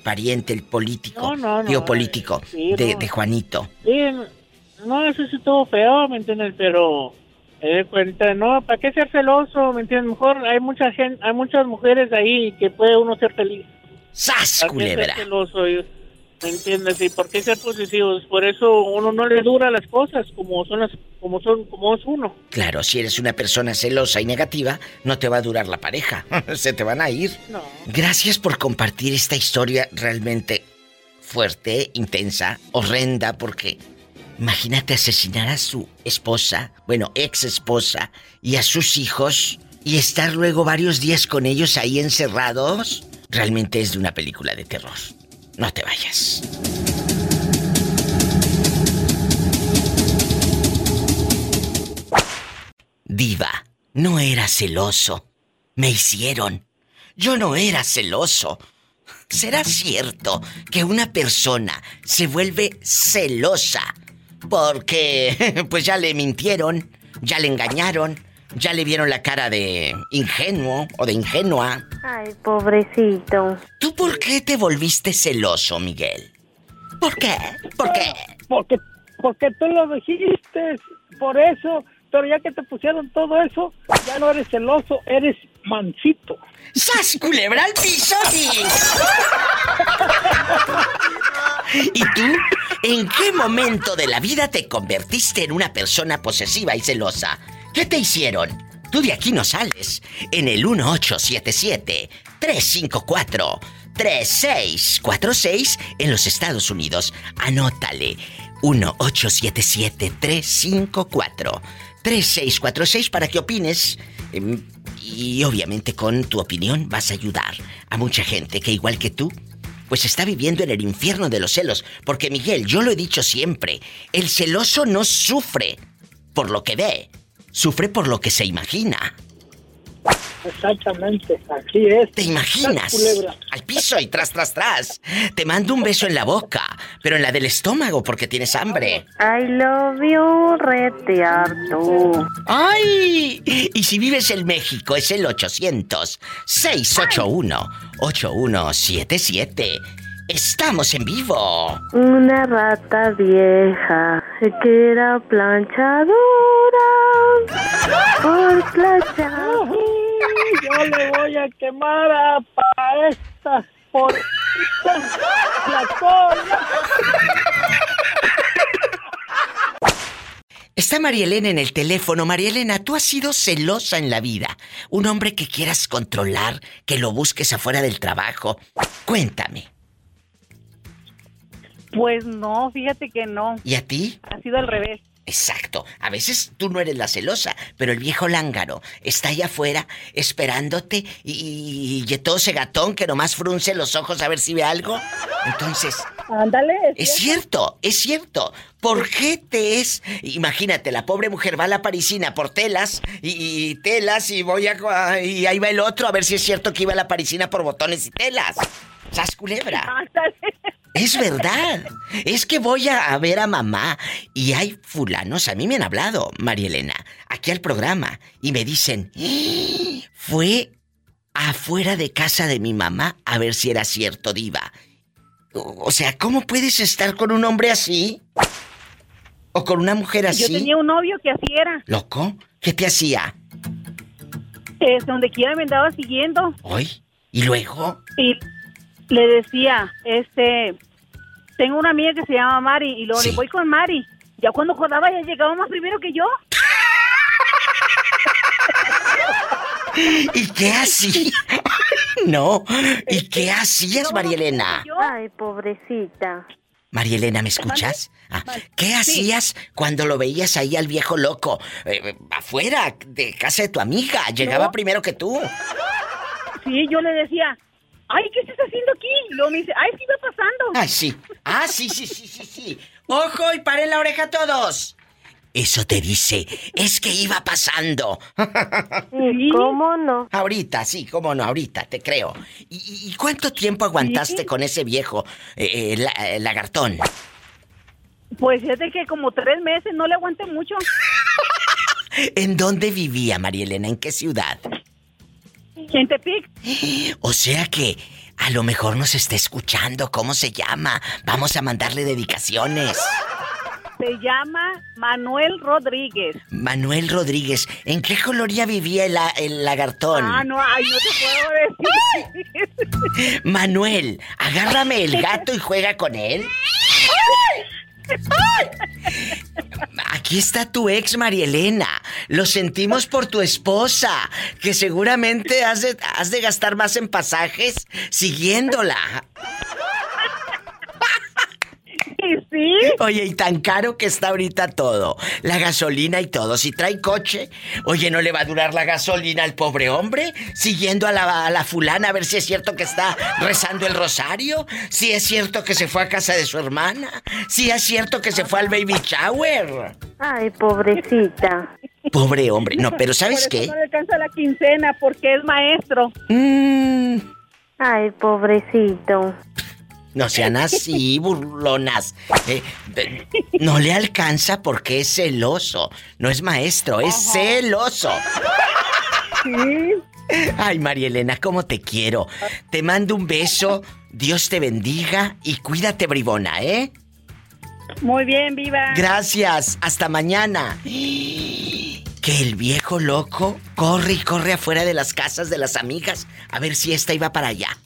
pariente, el político, No, no, no, tío político sí, de, de Juanito. Sí, no, eso sí estuvo feo, ¿me entiendes? Pero di cuenta, no, ¿para qué ser celoso? ¿Me entiendes? Mejor hay mucha gente, hay muchas mujeres ahí que puede uno ser feliz. ¡Sas, ¿Para qué ser culebra! celoso? ¿Me entiendes? ¿Y por qué ser posesivos? Por eso uno no le dura las cosas como son las, como son, como es uno. Claro, si eres una persona celosa y negativa, no te va a durar la pareja. Se te van a ir. No. Gracias por compartir esta historia realmente fuerte, intensa, horrenda, porque imagínate asesinar a su esposa, bueno, ex esposa, y a sus hijos, y estar luego varios días con ellos ahí encerrados. Realmente es de una película de terror. No te vayas. Diva, no era celoso. Me hicieron. Yo no era celoso. ¿Será cierto que una persona se vuelve celosa porque pues ya le mintieron ya le engañaron, ya le vieron la cara de ingenuo o de ingenua. Ay, pobrecito. ¿Tú por qué te volviste celoso, Miguel? ¿Por qué? ¿Por qué? Porque, porque tú lo dijiste, por eso. Ya que te pusieron todo eso, ya no eres celoso, eres mansito. ¡Sas, culebra al piso! ¿Y tú? ¿En qué momento de la vida te convertiste en una persona posesiva y celosa? ¿Qué te hicieron? Tú de aquí no sales. En el 1877-354-3646 en los Estados Unidos. Anótale. 1877-354-3646 para que opines. Em, Y obviamente con tu opinión vas a ayudar a mucha gente que igual que tú, pues está viviendo en el infierno de los celos. Porque Miguel, yo lo he dicho siempre, el celoso no sufre por lo que ve, sufre por lo que se imagina. Exactamente, así es. ¿Te imaginas? Al piso y tras, tras, tras. Te mando un beso en la boca, pero en la del estómago porque tienes hambre. I love you, rete harto. ¡Ay! Y si vives en México es el 800-681-8177. Estamos en vivo. Una rata vieja que era planchadora. Por planchar. Yo le voy a quemar a pa esta por la cola. Está María Elena en el teléfono. María Elena, tú has sido celosa en la vida. Un hombre que quieras controlar, que lo busques afuera del trabajo. Cuéntame. Pues no, fíjate que no. ¿Y a ti? Ha sido al revés. Exacto. A veces tú no eres la celosa, pero el viejo lángaro está allá afuera esperándote y, y, y todo ese gatón que nomás frunce los ojos a ver si ve algo. Entonces, Ándale. es cierto, es cierto. ¿Por qué te es? Imagínate, la pobre mujer va a la parisina por telas y, y telas y voy a y ahí va el otro a ver si es cierto que iba a la parisina por botones y telas. ¡Sas culebra! Es verdad. Es que voy a, a ver a mamá y hay fulanos, a mí me han hablado, María Elena, aquí al programa y me dicen, "¡Ah! fue afuera de casa de mi mamá a ver si era cierto, diva. O o sea, ¿cómo puedes estar con un hombre así? ¿O con una mujer Yo así? tenía un novio que así era. ¿Loco? ¿Qué te hacía? Es donde quiera me andaba siguiendo. ¿Hoy? ¿Y luego? Y le decía, este, tengo una amiga que se llama Mari y luego le voy con Mari. Ya cuando acordaba ya llegaba más primero que yo. ¿Y qué hacía? no. ¿Y qué hacías, María Elena? Ay, pobrecita. María Elena, ¿me escuchas? Ah, ¿Qué hacías cuando lo veías ahí al viejo loco? eh, eh, afuera de casa de tu amiga. Llegaba No. primero que tú. Sí, yo le decía, ay, ¿qué estás haciendo aquí? Luego me dice, ay, sí va pasando. Ay, sí. Ah, sí, sí, sí, sí, sí. ¡Ojo y paren la oreja todos! Eso te dice, es que iba pasando. ¿Y cómo no? Ahorita, sí, cómo no, ahorita, te creo. ¿Y, cuánto tiempo aguantaste con ese viejo eh, eh, la- eh, lagartón? Pues fíjate que como tres meses no le aguanté mucho. ¿En dónde vivía María Elena? ¿En qué ciudad? En Tepic. O sea que a lo mejor nos está escuchando. ¿Cómo se llama? Vamos a mandarle dedicaciones. Se llama Manuel Rodríguez. Manuel Rodríguez, ¿en qué coloría vivía el, el lagartón? Ah, no, ay, no te puedo decir. Manuel, agárrame el gato y juega con él. Aquí está tu ex María Elena. Lo sentimos por tu esposa, que seguramente has de, has de gastar más en pasajes siguiéndola. Sí? Oye, y tan caro que está ahorita todo. La gasolina y todo. Si trae coche, oye, ¿no le va a durar la gasolina al pobre hombre? Siguiendo a la, a la fulana a ver si es cierto que está rezando el rosario. Si es cierto que se fue a casa de su hermana. Si es cierto que se fue al baby shower. Ay, pobrecita. Pobre hombre. No, pero ¿sabes Por eso qué? No le alcanza la quincena porque es maestro. Mm. Ay, pobrecito. No sean así, burlonas. Eh, eh, no le alcanza porque es celoso. No es maestro, es celoso. Ay, María Elena, cómo te quiero. Te mando un beso. Dios te bendiga y cuídate, bribona, ¿eh? Muy bien, viva. Gracias. Hasta mañana. Que el viejo loco corre y corre afuera de las casas de las amigas a ver si esta iba para allá.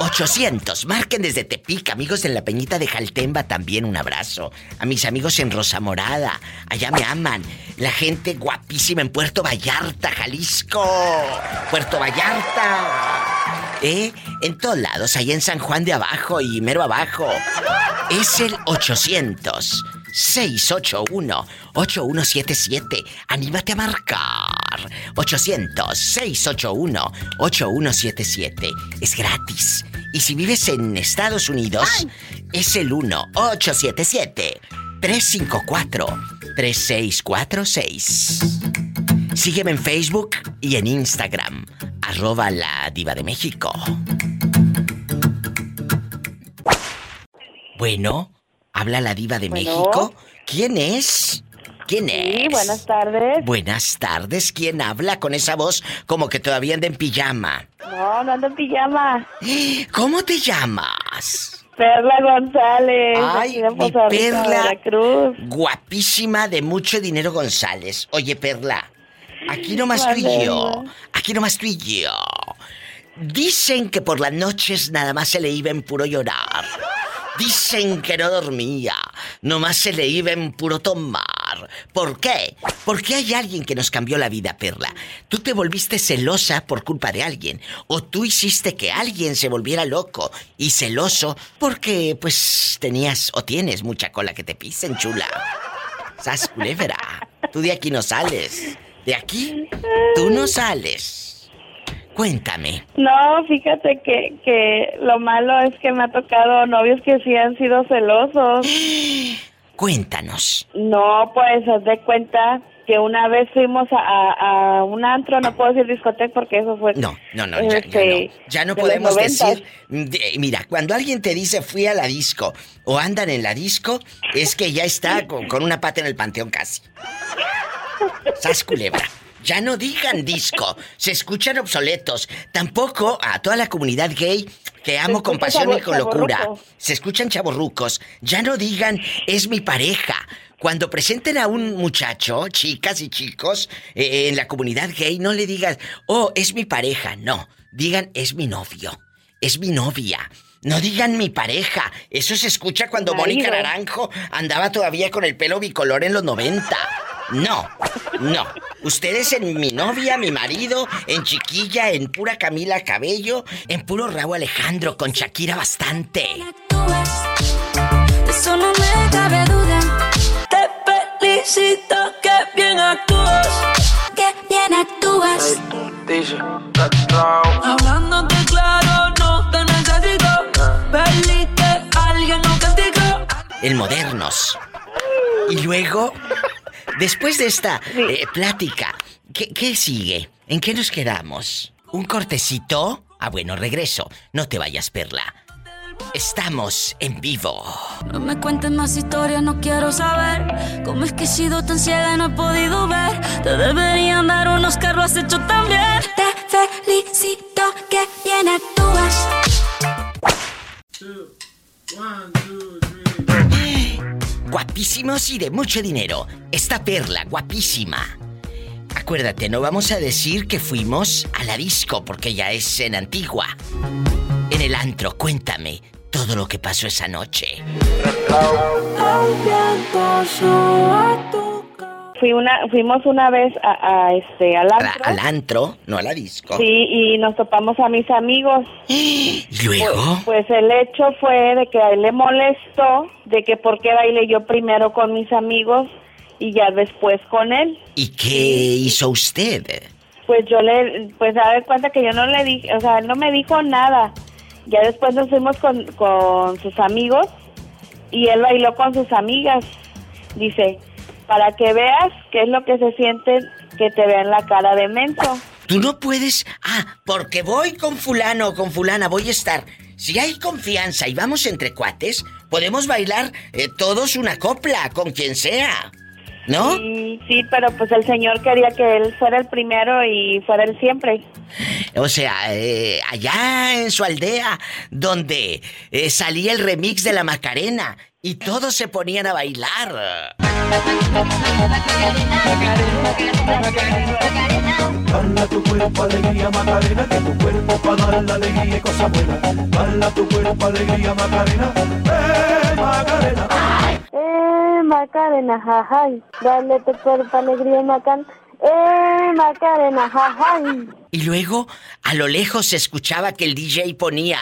800, marquen desde Tepic, amigos en la Peñita de Jaltemba también un abrazo. A mis amigos en Rosa Morada, allá me aman. La gente guapísima en Puerto Vallarta, Jalisco. Puerto Vallarta. ¿Eh? En todos lados, allá en San Juan de Abajo y mero abajo. Es el 800 681 8177. Anímate a marcar. 800 681 8177. Es gratis. Y si vives en Estados Unidos, es el 1 877 354 3646. Sígueme en Facebook y en Instagram, arroba la diva de México. Bueno, habla la diva de Bueno. México. ¿Quién es? ¿Quién es? Sí, buenas tardes. Buenas tardes. ¿Quién habla con esa voz como que todavía anda en pijama? No, no ando en pijama. ¿Cómo te llamas? Perla González. Ay, mi Perla. Veracruz. Guapísima de mucho dinero González. Oye, Perla, aquí nomás tú y yo. Aquí nomás tú y yo. Dicen que por las noches nada más se le iba en puro llorar. Dicen que no dormía, nomás se le iba en puro tomar. ¿Por qué? Porque hay alguien que nos cambió la vida, Perla. Tú te volviste celosa por culpa de alguien. O tú hiciste que alguien se volviera loco y celoso porque, pues, tenías o tienes mucha cola que te pisen, chula. Sas culebra. Tú de aquí no sales. De aquí, tú no sales. Cuéntame. No, fíjate que, que lo malo es que me ha tocado novios que sí han sido celosos. Cuéntanos. No, pues haz de cuenta que una vez fuimos a, a- a un antro, no puedo decir discoteca porque eso fue... No, no, no, ya, ya este, no. Ya no de podemos decir. de- mira, cuando alguien te dice fui a la disco o andan en la disco, es que ya está con, con una pata en el panteón casi. Sas culebra. Ya no digan disco, se escuchan obsoletos. Tampoco a toda la comunidad gay que amo con pasión y con locura. Se escuchan chaborrucos. Ya no digan es mi pareja. Cuando presenten a un muchacho, chicas y chicos, eh, en la comunidad gay, no le digan, oh, es mi pareja. No, digan es mi novio, es mi novia. No digan mi pareja. Eso se escucha cuando Mónica. Naranjo andaba todavía con el pelo bicolor en los 90. No, no. Ustedes en mi novia, mi marido, en chiquilla, en pura Camila Cabello, en puro Raúl Alejandro, con Shakira bastante. Eso no me cabe duda. Te felicito que bien actúas. Que bien actúas. Hablándote claro, no te necesito. Perdiste alguien no castigo. El Modernos. Y luego, después de esta eh, plática, ¿qué, qué sigue? ¿En qué nos quedamos? ¿Un cortecito? Ah, bueno, regreso. No te vayas, Perla. Estamos en vivo. No me cuentes más historias, no quiero saber cómo es que he sido tan ciega y no he podido ver. Te deberían dar unos Oscar, lo has hecho tan bien. Te felicito que bien actúas. Guapísimos y de mucho dinero. Esta perla, guapísima. Acuérdate, no vamos a decir que fuimos a la disco porque ya es en Antigua. En el antro, cuéntame todo lo que pasó esa noche. Fui una, fuimos una vez a, a, este, al A antro. al antro, no a la disco. Sí, y nos topamos a mis amigos. ¿Y luego? Pues, pues el hecho fue de que a él le molestó de que por qué bailé yo primero con mis amigos y ya después con él. ¿Y qué hizo usted? Pues yo le, pues a ver cuenta que yo no le dije, o sea, él no me dijo nada. Ya después nos fuimos con, con sus amigos y él bailó con sus amigas. Dice, para que veas qué es lo que se siente que te vean la cara de menso. Tú no puedes. Ah, porque voy con fulano o con fulana, voy a estar. si hay confianza y vamos entre cuates, podemos bailar eh, todos una copla con quien sea. ¿No? Sí, sí, pero pues el señor quería que él fuera el primero y fuera el siempre. O sea, eh, allá en su aldea, donde eh, salía el remix de la Macarena y todos se ponían a bailar. Bala tu cuerpo, alegría, Macarena, que tu cuerpo para dar la alegría y cosa buena. Bala tu cuerpo, alegría, Macarena, eh, Macarena. Eh, Macarena, jajay. Dale tu cuerpo alegría, Macarena. Eh, Macarena, jajay. Y luego, a lo lejos se escuchaba que el DJ ponía.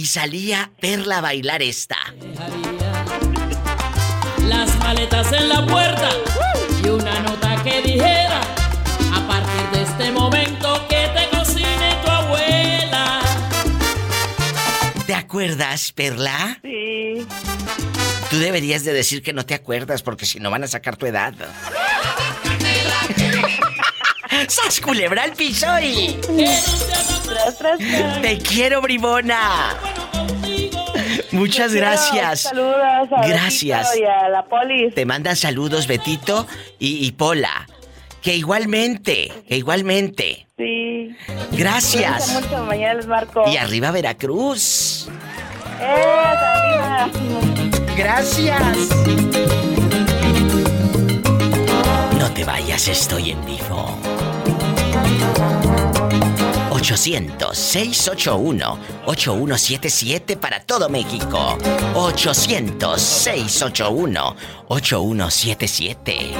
Y salía Perla a bailar esta. Las maletas en la puerta y una nota que dijera, a partir de este momento que te cocine tu abuela. ¿Te acuerdas, Perla? Sí. Tú deberías de decir que no te acuerdas porque si no van a sacar tu edad. ¡Sas culebra al piso y... Tras, tras, tras. ¡Te quiero, bribona! Muchas gracias. Saludos a Gracias. Betito y a la polis. Te mandan saludos Betito y, y Pola. Que igualmente, que igualmente. Sí. Gracias. Mucho, mañana les marco. Y arriba Veracruz. ¡Eh! Gracias. No te vayas, estoy en vivo. 800-681-8177 para todo México. 800-681-8177.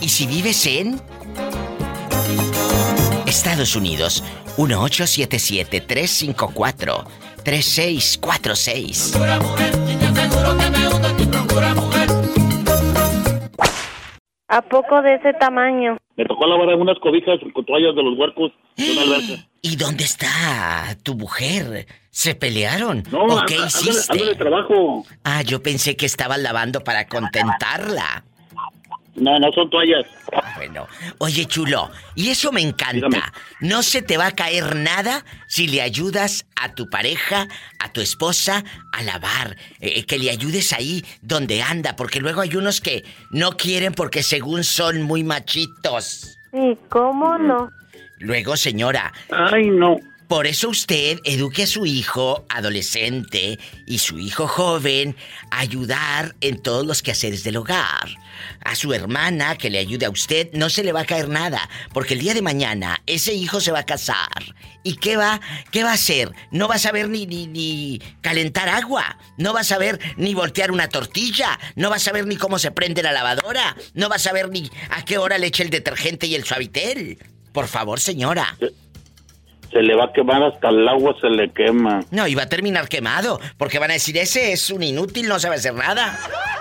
Y si vives en Estados Unidos, 1877-354-3646. ¿A poco de ese tamaño? Me tocó lavar unas cobijas con toallas de los huercos de una alberca. ¿Y dónde está tu mujer? ¿Se pelearon? No, ¿O qué hiciste? anda de trabajo. Ah, yo pensé que estabas lavando para contentarla. No, no son toallas. Bueno, oye chulo, y eso me encanta. No se te va a caer nada si le ayudas a tu pareja, a tu esposa, a lavar, eh, que le ayudes ahí donde anda, porque luego hay unos que no quieren porque según son muy machitos. Sí, ¿cómo no? Luego, señora. Ay, no. Por eso usted eduque a su hijo adolescente y su hijo joven a ayudar en todos los quehaceres del hogar. A su hermana que le ayude a usted no se le va a caer nada, porque el día de mañana ese hijo se va a casar. ¿Y qué va? ¿Qué va a hacer? No va a saber ni, ni, ni calentar agua, no va a saber ni voltear una tortilla, no va a saber ni cómo se prende la lavadora, no va a saber ni a qué hora le echa el detergente y el suavitel. Por favor, señora. Se le va a quemar hasta el agua, se le quema. No, y va a terminar quemado, porque van a decir, ese es un inútil, no sabe hacer nada.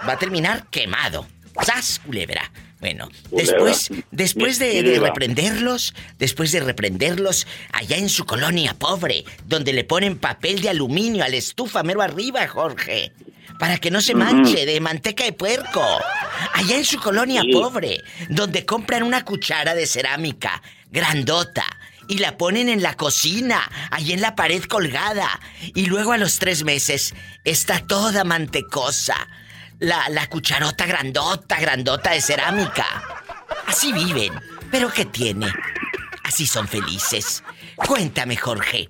Va a terminar quemado. ¡Sas, culebra! Bueno, Culebra. después, después de, reprenderlos, después de reprenderlos, allá en su colonia pobre, donde le ponen papel de aluminio a la estufa mero arriba, Jorge, para que no se manche de manteca de puerco. Allá en su colonia Sí. pobre, donde compran una cuchara de cerámica grandota y la ponen en la cocina, ahí en la pared colgada, y luego a los tres meses está toda mantecosa. La, la cucharota grandota, grandota de cerámica. Así viven. ¿Pero qué tiene? Así son felices. Cuéntame, Jorge.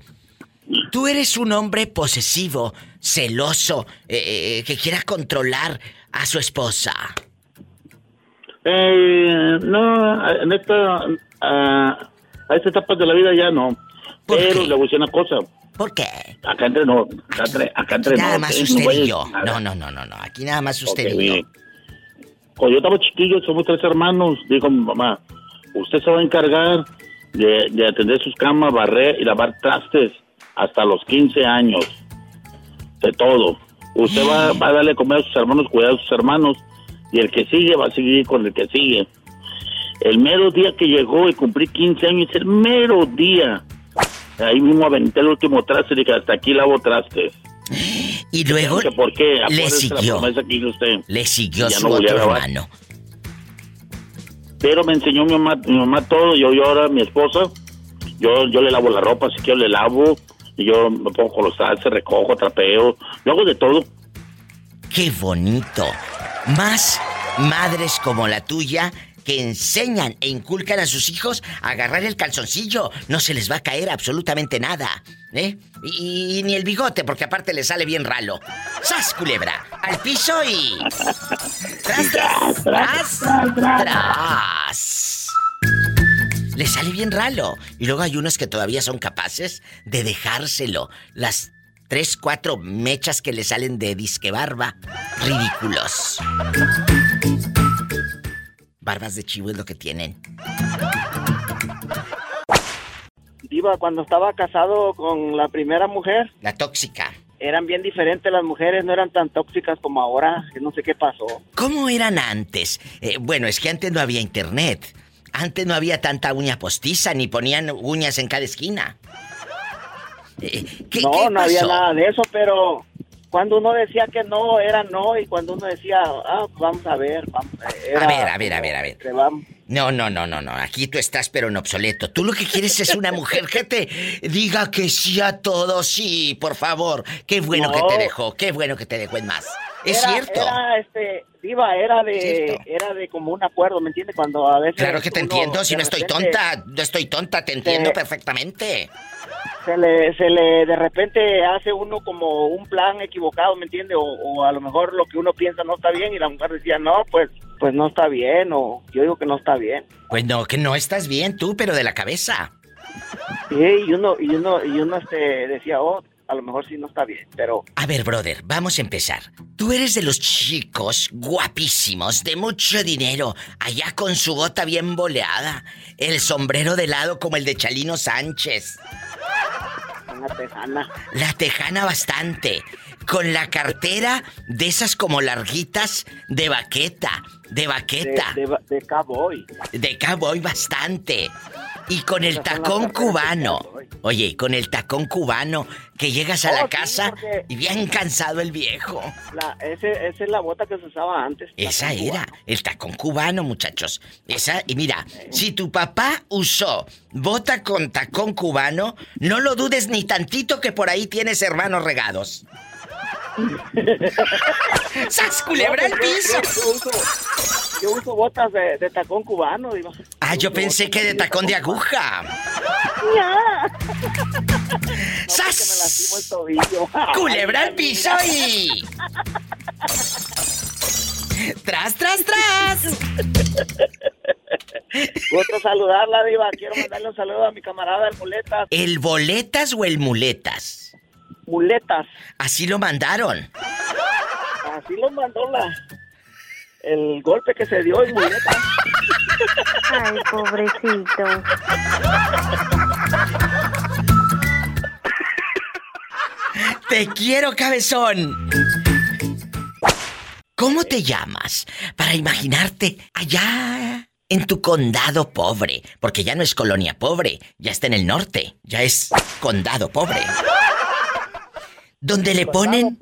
Tú eres un hombre posesivo, celoso, eh, eh, que quiera controlar a su esposa. Eh, no, en esta, ah, a esta etapa de la vida ya no. Pero le voy a decir una cosa. ¿Por qué? Acá entre no, acá entre, acá entre Nada no, más usted no y yo. nada. No, no, no, no, no. Aquí nada más usted Ok, y yo. bien. Cuando yo estaba chiquillo, somos tres hermanos. Digo mi mamá, usted se va a encargar de, de atender sus camas, barrer y lavar trastes hasta los 15 años. De todo. Usted va, va a darle comer a sus hermanos, cuidar a sus hermanos. Y el que sigue va a seguir con el que sigue. El mero día que llegó y cumplí 15 años, el mero día. Ahí mismo aventé el último traste y dije, hasta aquí lavo trastes. Y luego Que ¿Por qué? le siguió. La promesa que hizo usted. Le siguió su no otro hermano. Pero me enseñó mi mamá, mi mamá todo. Yo, yo ahora, mi esposa, yo, yo le lavo la ropa, si quiero le lavo. Y yo me pongo con los salses, recojo, trapeo. Yo hago de todo. ¡Qué bonito! Más madres como la tuya que enseñan e inculcan a sus hijos a agarrar el calzoncillo. No se les va a caer absolutamente nada. ¿Eh? Y, y ni el bigote, porque aparte le sale bien ralo. ¡Sas, culebra! Al piso y. ¡Tras, tras! ¡Tras! ¡Tras! Le sale bien ralo. Y luego hay unos que todavía son capaces de dejárselo. Las tres, cuatro mechas que le salen de disque barba. Ridículos. Barbas de chivo es lo que tienen. Diva, cuando estaba casado con la primera mujer, La tóxica. eran bien diferentes las mujeres, no eran tan tóxicas como ahora, no sé qué pasó. ¿Cómo eran antes? Eh, bueno, es que antes no había internet. Antes no había tanta uña postiza ni ponían uñas en cada esquina. Eh, ¿qué- no, qué no había nada de eso, pero cuando uno decía que no, era no, y cuando uno decía, ah, pues vamos a ver, vamos, era A ver, a ver, a ver, a ver. que vamos. No, no, no, no, no. Aquí tú estás, pero en obsoleto. Tú lo que quieres es una mujer que te diga que sí a todo, sí, por favor. Qué bueno No. que te dejó, qué bueno que te dejó en más. Es Era- cierto. Era, este, Diva, era de, era de como un acuerdo, ¿me entiendes? Cuando a veces... Claro que te entiendo, si no estoy tonta, no estoy tonta, te entiendo perfectamente. Se le, se le, de repente hace uno como un plan equivocado, ¿me entiende? O, o a lo mejor lo que uno piensa no está bien y la mujer decía, no, pues, pues no está bien, o yo digo que no está bien. Pues no, que no estás bien tú, pero de la cabeza. Sí, y uno, y uno, y uno este, decía, oh, a lo mejor sí no está bien, pero A ver, brother, vamos a empezar. Tú eres de los chicos guapísimos, de mucho dinero, allá con su bota bien boleada, el sombrero de lado como el de Chalino Sánchez, una tejana. la tejana bastante, con la cartera de esas como larguitas de baqueta, de De, baqueta, de, de cowboy. de cowboy bastante. Y con el tacón cubano. Oye, con el tacón cubano, que llegas a Oh, la sí, casa y bien cansado el viejo. La, ese, esa es la bota que se usaba antes. Esa era, cubano. el tacón cubano, muchachos. Esa, y mira, si tu papá usó bota con tacón cubano, no lo dudes ni tantito que por ahí tienes hermanos regados. ¡Sas, culebra No, al piso! Yo, yo uso, yo uso botas de, de tacón cubano, Diva. Ah, yo pensé que de tacón de aguja. ¡Sas! me el tobillo. ¡Culebra al piso y... ¡Tras, tras, tras! Gusto saludarla, Diva. Quiero mandarle un saludo a mi camarada el Muletas. ¿El boletas o el muletas? Muletas. Así lo mandaron. Así lo mandó la... El golpe que se dio el Muletas. Ay, pobrecito. Te quiero, cabezón. ¿Cómo te llamas? Para imaginarte allá en tu condado pobre. Porque ya no es colonia pobre, ya está en el norte, ya es condado pobre. Donde le ponen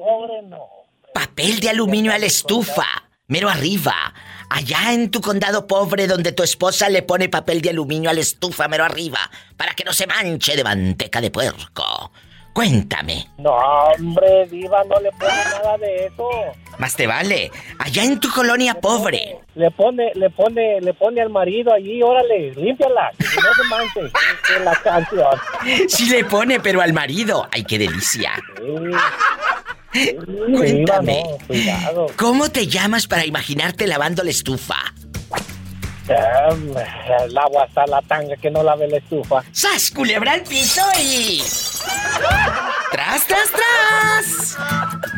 papel de aluminio a la estufa, mero arriba. Allá en tu condado pobre donde tu esposa le pone papel de aluminio a la estufa mero arriba para que no se manche de manteca de puerco. Cuéntame. No, hombre, Diva, no le pone nada de eso. Más te vale. Allá en tu colonia pobre. Le pone, le pone, le pone al marido allí, órale, límpiala, que no se manche. La canción. Sí le pone, pero al marido. Ay, qué delicia. Sí, Cuéntame. Diva, no, cuidado. ¿Cómo te llamas para imaginarte lavando la estufa? Ah, El agua hasta la tanga que no lave la estufa. ¡Sas, culebra al piso y... ¡Tras, tras, tras!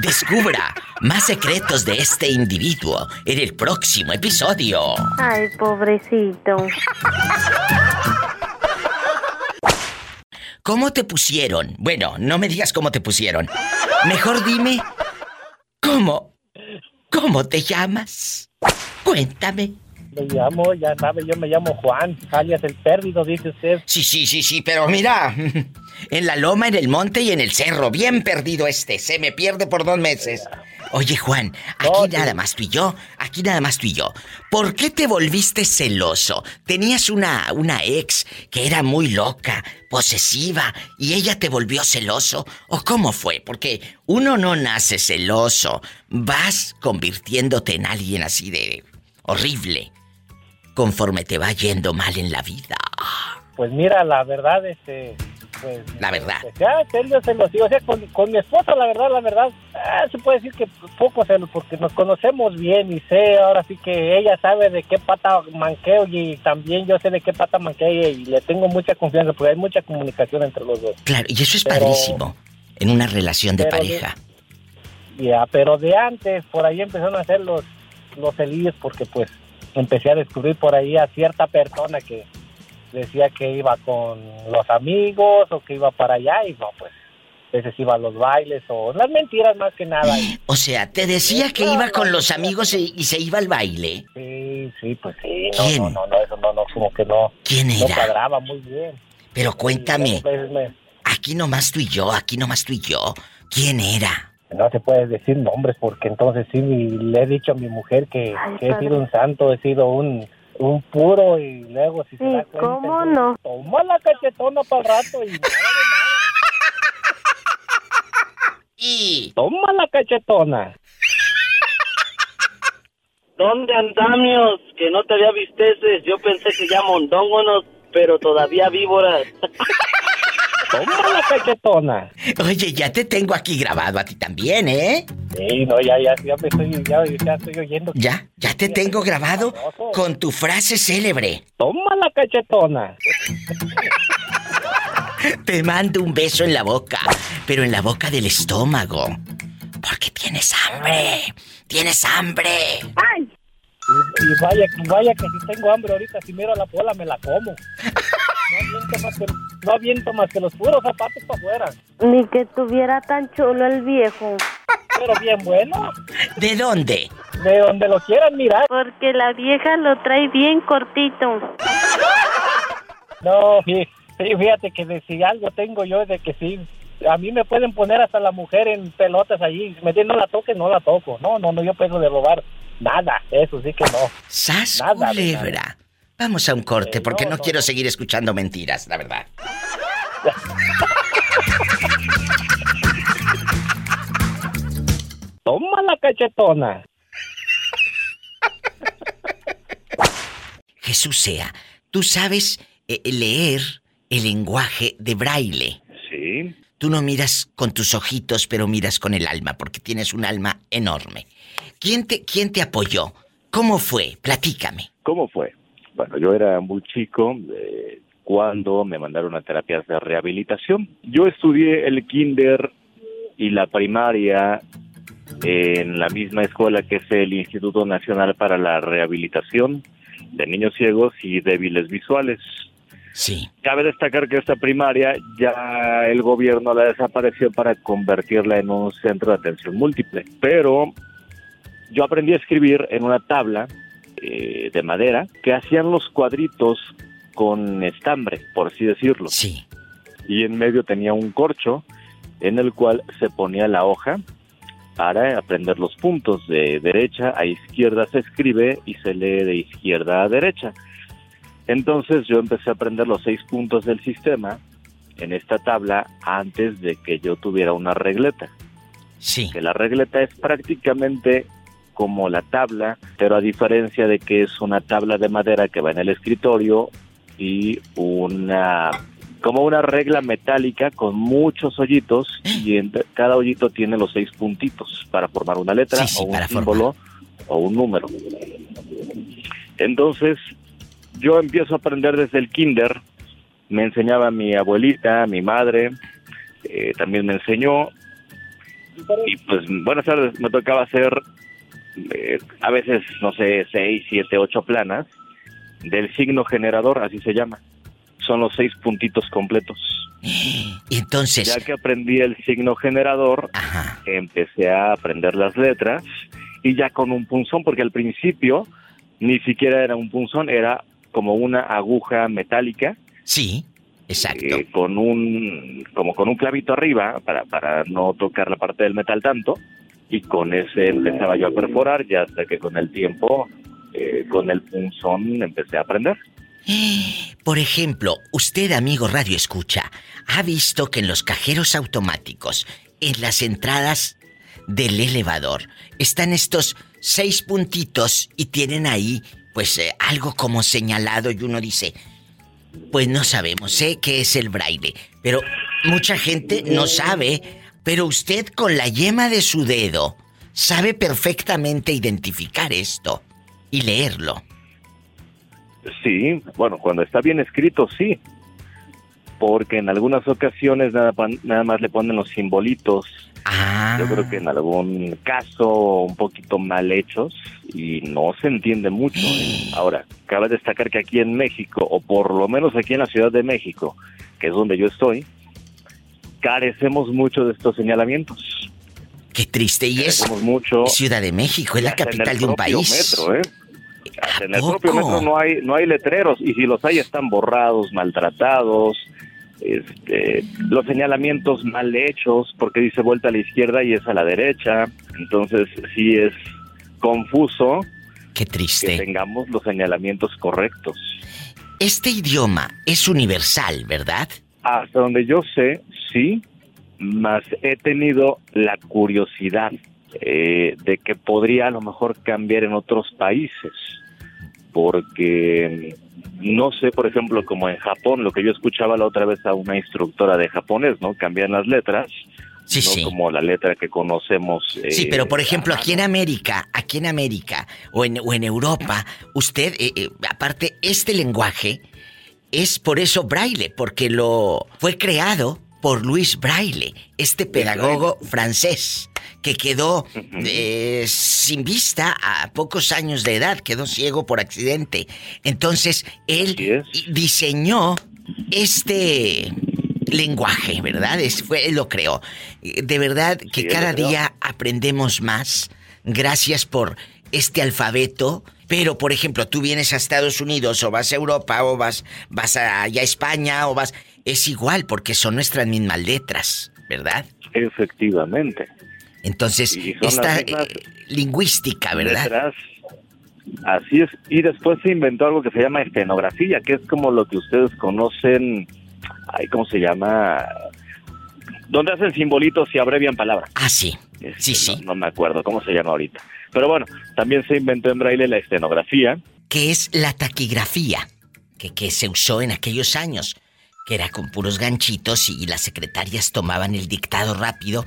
Descubra más secretos de este individuo en el próximo episodio. Ay, pobrecito. ¿Cómo te pusieron? Bueno, no me digas cómo te pusieron. Mejor dime, ¿cómo? ¿Cómo te llamas? Cuéntame. Me llamo, ya sabe, yo me llamo Juan, alias el pérdido, dice usted. Sí, sí, sí, sí, pero mira, En la loma, en el monte y en el cerro. Bien perdido este. Se me pierde por dos meses. Oye, Juan, aquí nada más tú y yo. Aquí nada más tú y yo. ¿Por qué te volviste celoso? Tenías una, una ex que era muy loca, posesiva, y ella te volvió celoso. ¿O cómo fue? Porque uno no nace celoso. Vas convirtiéndote en alguien así de horrible. Conforme te va yendo mal en la vida. Pues mira, la verdad, este, pues... La verdad. pues, ya, celos, celos, sí, o sea, con, con mi esposa, la verdad, la verdad, ah, se puede decir que poco celos, porque nos conocemos bien y sé, ahora sí que ella sabe de qué pata manqueo y también yo sé de qué pata manqueo y le tengo mucha confianza, porque hay mucha comunicación entre los dos. Claro, y eso es Pero- padrísimo. En una relación de pero pareja. Ya, pero de antes, por ahí empezaron a hacer los, los celillos porque pues empecé a descubrir por ahí a cierta persona que decía que iba con los amigos o que iba para allá y no, pues a veces iba a los bailes o las mentiras más que nada. O sea, te decía que iba con los amigos y, y se iba al baile. sí, sí, pues sí, no, ¿Quién? no, no, no, eso no, no, como que no, ¿Quién no era? cuadraba muy bien. Pero cuéntame, me- aquí nomás tú y yo, aquí nomás tú y yo. ¿Quién era? No se puede decir nombres porque entonces sí le he dicho a mi mujer que, que he sido un santo, he sido un, un puro y luego si se da cuenta ¿cómo no? toma la cachetona para el rato y nada de Y toma la cachetona. ¿Dónde andamios? Que no te había visteces. Yo pensé que ya mondóngonos, pero todavía víboras. Toma la cachetona. Oye, ya te tengo aquí grabado a ti también, ¿eh? Sí, no, ya, ya, ya me estoy, ya, ya estoy oyendo. Ya, ya te tengo grabado con tu frase célebre. Toma la cachetona. Te mando un beso en la boca, pero en la boca del estómago. Porque tienes hambre. Tienes hambre. Y, y vaya, vaya que si tengo hambre ahorita, si miro a la pola me la como. No aviento más que, no aviento más que los puros zapatos para afuera. Ni que tuviera tan chulo el viejo. Pero bien bueno. ¿De dónde? De donde lo quieran mirar. Porque la vieja lo trae bien cortito. No, sí, fíjate que de si algo tengo yo es de que sí, a mí me pueden poner hasta la mujer en pelotas allí. Si me dicen no la toques, no la toco. No, no, no, yo peso de robar. Nada, eso sí que no. ¡Sas Nada, culebra! Vamos a un corte porque no, quiero seguir escuchando mentiras, la verdad. Toma la cachetona. Jesús sea, tú sabes eh, leer el lenguaje de braille. Sí. Tú no miras con tus ojitos, pero miras con el alma, porque tienes un alma enorme. ¿Quién te, quién te apoyó? ¿Cómo fue? Platícame. ¿Cómo fue? Bueno, yo era muy chico eh, cuando me mandaron a terapias de rehabilitación. Yo estudié el kinder y la primaria en la misma escuela que es el Instituto Nacional para la Rehabilitación de Niños Ciegos y Débiles Visuales. Sí. Cabe destacar que esta primaria ya el gobierno la desapareció para convertirla en un centro de atención múltiple. Pero yo aprendí a escribir en una tabla eh, de madera que hacían los cuadritos con estambre, por así decirlo. Sí. Y en medio tenía un corcho en el cual se ponía la hoja para aprender los puntos de derecha a izquierda se escribe y se lee de izquierda a derecha. Entonces yo empecé a aprender los seis puntos del sistema en esta tabla antes de que yo tuviera una regleta. Sí. Que la regleta es prácticamente como la tabla, pero a diferencia de que es una tabla de madera que va en el escritorio y una como una regla metálica con muchos hoyitos y en cada hoyito tiene los seis puntitos para formar una letra Sí, sí, o un símbolo o un número. Entonces, yo empiezo a aprender desde el kinder, me enseñaba mi abuelita, mi madre, eh, también me enseñó, y pues buenas tardes, me tocaba hacer eh, a veces, no sé, seis, siete, ocho planas del signo generador, así se llama. Son los seis puntitos completos. Entonces. Ya que aprendí el signo generador, empecé a aprender las letras y ya con un punzón, porque al principio ni siquiera era un punzón, era como una aguja metálica. Sí. Exacto. eh, con un, como con un clavito arriba para, para no tocar la parte del metal tanto y con ese empezaba yo a perforar ya hasta que con el tiempo, eh, con el punzón empecé a aprender. Por ejemplo, usted, amigo Radio Escucha, ha visto que en los cajeros automáticos, en las entradas del elevador, están estos seis puntitos y tienen ahí, pues, eh, algo como señalado y uno dice, pues no sabemos, sé qué es el braille, pero mucha gente no sabe, pero usted con la yema de su dedo sabe perfectamente identificar esto y leerlo. Sí, bueno, cuando está bien escrito, sí. Porque en algunas ocasiones nada, nada más le ponen los simbolitos. Yo creo que en algún caso un poquito mal hechos y no se entiende mucho. Ahora, cabe destacar que aquí en México, o por lo menos aquí en la Ciudad de México, que es donde yo estoy, carecemos mucho de estos señalamientos. Qué triste y es mucho. Ciudad de México, es la capital de un país. metro, ¿eh? En el poco? propio metro no hay, no hay letreros y si los hay están borrados, maltratados, este, los señalamientos mal hechos porque dice vuelta a la izquierda y es a la derecha, entonces sí es confuso Qué triste. que tengamos los señalamientos correctos. Este idioma es universal, ¿verdad? Hasta donde yo sé, sí, más he tenido la curiosidad eh, de que podría a lo mejor cambiar en otros países, porque no sé, por ejemplo, como en Japón, lo que yo escuchaba la otra vez a una instructora de japonés, ¿no? Cambian las letras, Sí, no sí. como la letra que conocemos. Sí, eh, pero por ejemplo, aquí en América, aquí en América o en, o en Europa, usted, eh, eh, aparte, este lenguaje es por eso braille, porque lo fue creado por Luis Braille, este pedagogo francés que quedó eh, sin vista a pocos años de edad, quedó ciego por accidente. Entonces, él diseñó este lenguaje, ¿verdad? Es, fue, él lo creó. De verdad que Sí, cada día aprendemos más. Gracias por este alfabeto. Pero, por ejemplo, tú vienes a Estados Unidos o vas a Europa o vas, vas allá a España o vas... Es igual porque son nuestras mismas letras, ¿verdad? Efectivamente. Entonces, esta eh, lingüística, ¿verdad? letras. Así es. Y después se inventó algo que se llama estenografía, que es como lo que ustedes conocen. Ay, ¿cómo se llama? Donde hacen simbolitos y abrevian palabras. Ah, sí. Sí, sí. No, no me acuerdo cómo se llama ahorita. Pero bueno, también se inventó en braille la estenografía. que es la taquigrafía, que, que se usó en aquellos años, que era con puros ganchitos y, las secretarias tomaban el dictado rápido,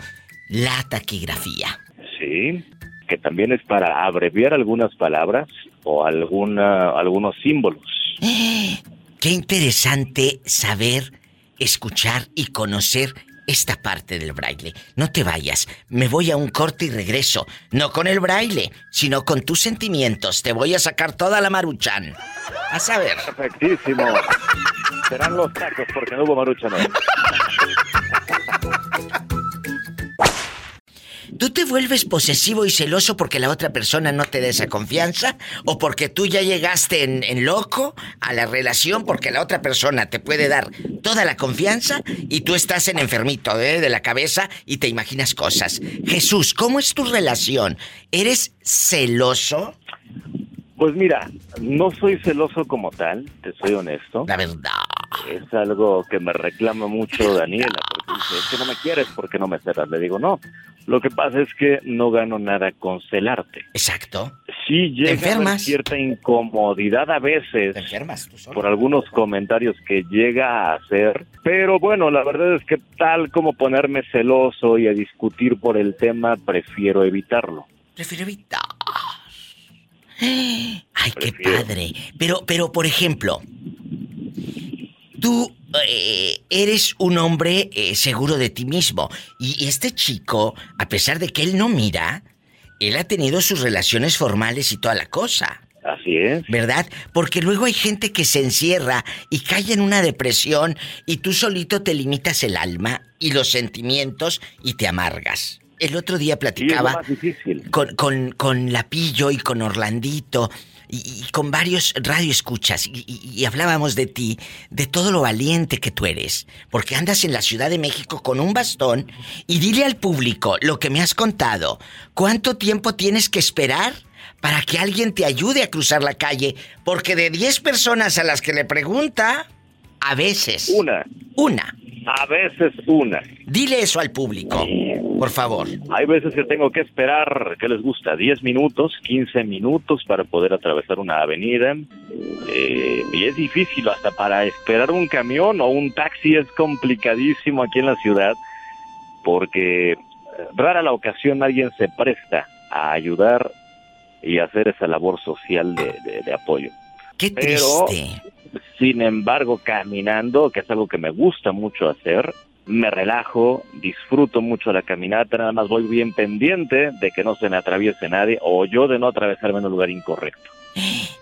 la taquigrafía. Sí, que también es para abreviar algunas palabras o alguna, algunos símbolos. Qué interesante saber, escuchar y conocer esta parte del braille. No te vayas, me voy a un corte y regreso. No con el braille, sino con tus sentimientos. Te voy a sacar toda la maruchan. A saber. Perfectísimo. Serán los tacos porque no hubo marucha, no. ¿Tú te vuelves posesivo y celoso porque la otra persona no te da esa confianza? ¿O porque tú ya llegaste en, en loco a la relación porque la otra persona te puede dar toda la confianza y tú estás en enfermito ¿eh? de la cabeza y te imaginas cosas? Jesús, ¿cómo es tu relación? ¿Eres celoso? Pues mira, no soy celoso como tal, te soy honesto. La verdad. Es algo que me reclama mucho Daniela, porque dice, es que no me quieres, ¿por qué no me celas? Le digo, no, lo que pasa es que no gano nada con celarte. Exacto. Sí llega enfermas. cierta incomodidad a veces por algunos comentarios que llega a hacer, pero bueno, la verdad es que tal como ponerme celoso y a discutir por el tema, prefiero evitarlo. Prefiero evitar. Ay, qué padre. Pero, pero, por ejemplo, tú eh, eres un hombre eh, seguro de ti mismo. Y este chico, a pesar de que él no mira, él ha tenido sus relaciones formales y toda la cosa. Así es. ¿Verdad? Porque luego hay gente que se encierra y cae en una depresión y tú solito te limitas el alma y los sentimientos y te amargas. El otro día platicaba con, con, con Lapillo y con Orlandito. Y, y con varios radioescuchas y, y, y hablábamos de ti, de todo lo valiente que tú eres, porque andas en la Ciudad de México con un bastón y dile al público lo que me has contado. ¿Cuánto tiempo tienes que esperar para que alguien te ayude a cruzar la calle? Porque de 10 personas a las que le pregunta, a veces. Una. Una. A veces una. Dile eso al público, por favor. Hay veces que tengo que esperar, ¿qué les gusta? 10 minutos, 15 minutos para poder atravesar una avenida. Eh, y es difícil, hasta para esperar un camión o un taxi es complicadísimo aquí en la ciudad, porque eh, rara la ocasión alguien se presta a ayudar y hacer esa labor social de, de- de apoyo. Qué Pero, sin embargo, caminando, que es algo que me gusta mucho hacer, me relajo, disfruto mucho la caminata, nada más voy bien pendiente de que no se me atraviese nadie o yo de no atravesarme en un lugar incorrecto.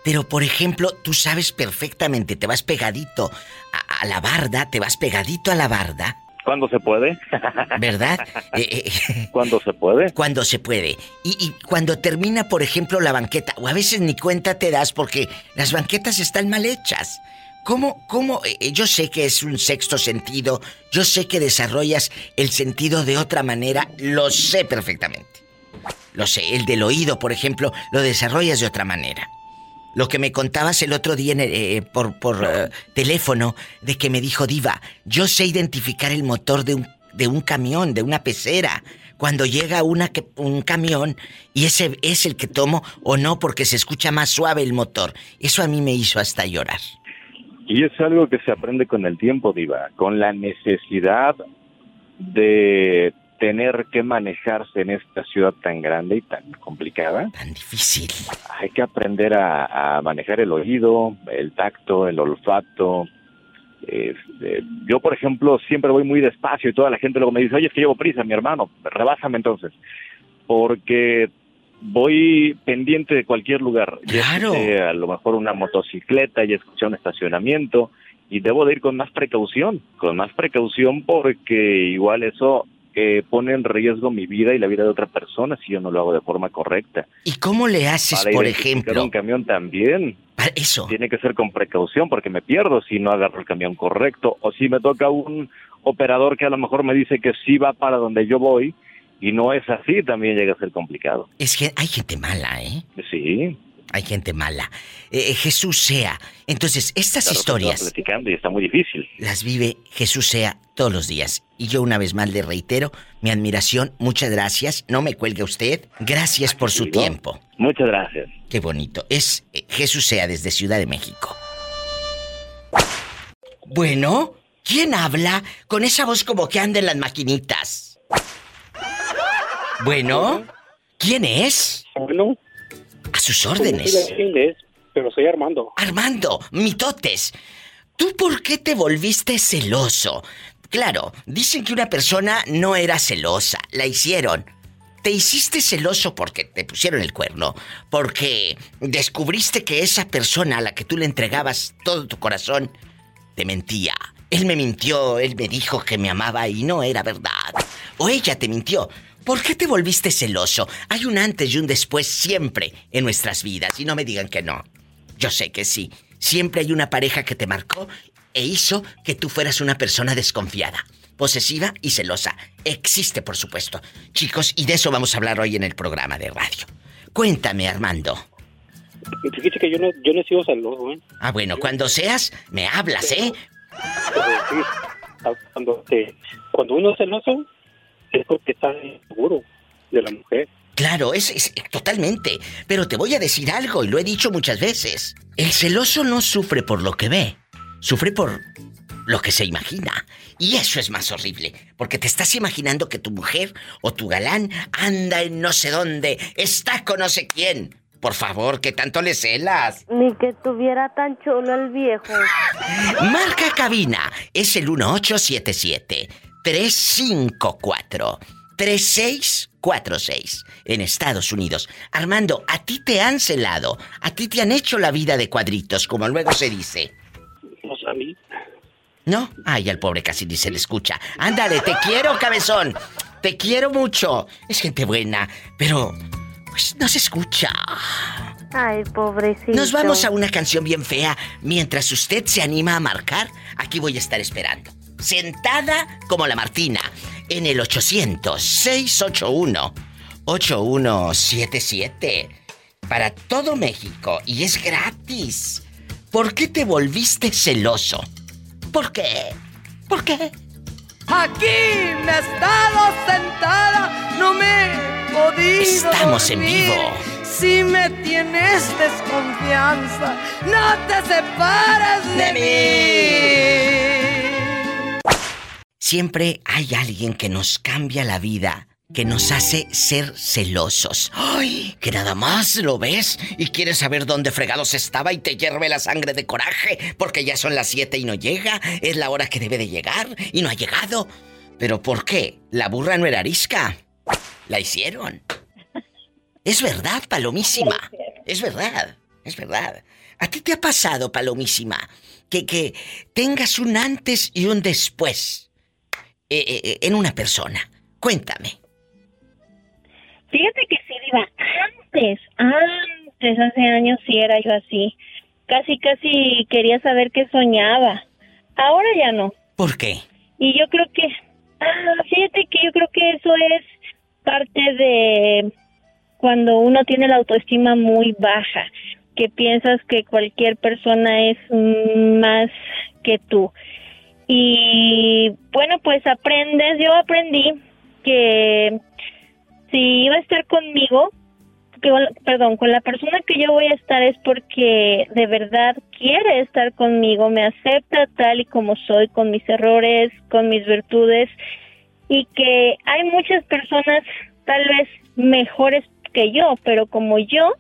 Pero, por ejemplo, tú sabes perfectamente, te vas pegadito a, a la barda, te vas pegadito a la barda, ¿Cuándo se puede? ¿verdad? Eh, eh, ¿Cuándo se puede? Cuando se puede. Y, y cuando termina, por ejemplo, la banqueta, o a veces ni cuenta te das porque las banquetas están mal hechas. ¿Cómo, cómo? eh, yo sé que es un sexto sentido, yo sé que desarrollas el sentido de otra manera, lo sé perfectamente. Lo sé, el del oído, por ejemplo, lo desarrollas de otra manera. Lo que me contabas el otro día eh, por, por eh, teléfono, de que me dijo Diva, yo sé identificar el motor de un, de un camión, de una pecera, cuando llega un camión y ese es el que tomo o no porque se escucha más suave el motor. Eso a mí me hizo hasta llorar. Y es algo que se aprende con el tiempo, Diva, con la necesidad de tener que manejarse en esta ciudad tan grande y tan complicada. Tan difícil. Hay que aprender a, a manejar el oído, el tacto, el olfato. Este, yo, por ejemplo, siempre voy muy despacio y toda la gente luego me dice, oye, es que llevo prisa, mi hermano, rebásame entonces. Porque voy pendiente de cualquier lugar. Claro. escuché a lo mejor una motocicleta, ya escuché un estacionamiento y debo de ir con más precaución, con más precaución porque igual eso eh, pone en riesgo mi vida y la vida de otra persona si yo no lo hago de forma correcta. ¿Y cómo le haces, Para por ejemplo? un camión también. Eso. Tiene que ser con precaución porque me pierdo si no agarro el camión correcto o si me toca un operador que a lo mejor me dice que sí va para donde yo voy y no es así, también llega a ser complicado. Es que hay gente mala, ¿eh? Sí. Hay gente mala. Eh, Jesús sea. Entonces, estas Claro, historias... estamos platicando y está muy difícil. las vive Jesús sea todos los días. Y yo una vez más le reitero mi admiración, muchas gracias, no me cuelgue usted, gracias por su tiempo. Muchas gracias. Qué bonito. Es eh, Jesús sea desde Ciudad de México. Bueno, ¿quién habla con esa voz como que anda en las maquinitas? Bueno, ¿quién es? Bueno. A sus Pues órdenes. quién es, pero soy Armando. Armando, mitotes. ¿Tú por qué te volviste celoso? Claro, dicen que una persona no era celosa, la hicieron. Te hiciste celoso porque te pusieron el cuerno, porque descubriste que esa persona a la que tú le entregabas todo tu corazón te mentía. Él me mintió, él me dijo que me amaba y no era verdad. O ella te mintió. ¿Por qué te volviste celoso? Hay un antes y un después siempre en nuestras vidas y no me digan que no. Yo sé que sí. Siempre hay una pareja que te marcó e hizo que tú fueras una persona desconfiada, posesiva y celosa. Existe, por supuesto. Chicos, y de eso vamos a hablar hoy en el programa de radio. Cuéntame, Armando. Fíjate que yo no, yo no he sido celoso, ¿eh? Ah, bueno, cuando seas, me hablas, ¿eh? Cuando uno es celoso, es porque está seguro de la mujer. Claro, es, es- totalmente. Pero te voy a decir algo, y lo he dicho muchas veces. El celoso no sufre por lo que ve, sufre por lo que se imagina. Y eso es más horrible, porque te estás imaginando que tu mujer o tu galán anda en no sé dónde, está con no sé quién. Por favor, que tanto le celas. Ni que tuviera tan chulo el viejo. Marca cabina es el 1877 354 3646 en Estados Unidos. Armando, a ti te han celado, a ti te han hecho la vida de cuadritos, como luego se dice. No sé, a mí. ¿No? Ay, al pobre casi ni se le escucha. Ándale, te quiero, cabezón. Te quiero mucho. Es gente buena, pero pues no se escucha. Ay, pobrecito. Nos vamos a una canción bien fea. Mientras usted se anima a marcar, aquí voy a estar esperando. Sentada como la Martina, en el 800-681-8177. Para todo México. Y es gratis. ¿Por qué te volviste celoso? ¿Por qué? ¿Por qué? Aquí me he estado sentada, no me he podido. Estamos en vivo. Si me tienes desconfianza, no te separes de, mí. Siempre hay alguien que nos cambia la vida, que nos hace ser celosos. ¡Ay! Que nada más lo ves y quieres saber dónde fregados estaba y te hierve la sangre de coraje porque ya son las 7 y no llega, es la hora que debe de llegar y no ha llegado. ¿Pero por qué? La burra no era arisca. La hicieron. Es verdad, Palomísima. Es verdad, es verdad. ¿A ti te ha pasado, Palomísima, que, que tengas un antes y un después en una persona? Cuéntame. Fíjate que sí, Diva, antes, antes, hace años sí era yo así. Casi, casi quería saber qué soñaba. Ahora ya no. ¿Por qué? Y yo creo que, ah, fíjate que yo creo que eso es parte de cuando uno tiene la autoestima muy baja, que piensas que cualquier persona es más que tú. Y bueno, pues aprendes, yo aprendí que si iba a estar conmigo, que, perdón, con la persona que yo voy a estar es porque de verdad quiere estar conmigo, me acepta tal y como soy, con mis errores, con mis virtudes, y que hay muchas personas tal vez mejores que yo, pero como yo,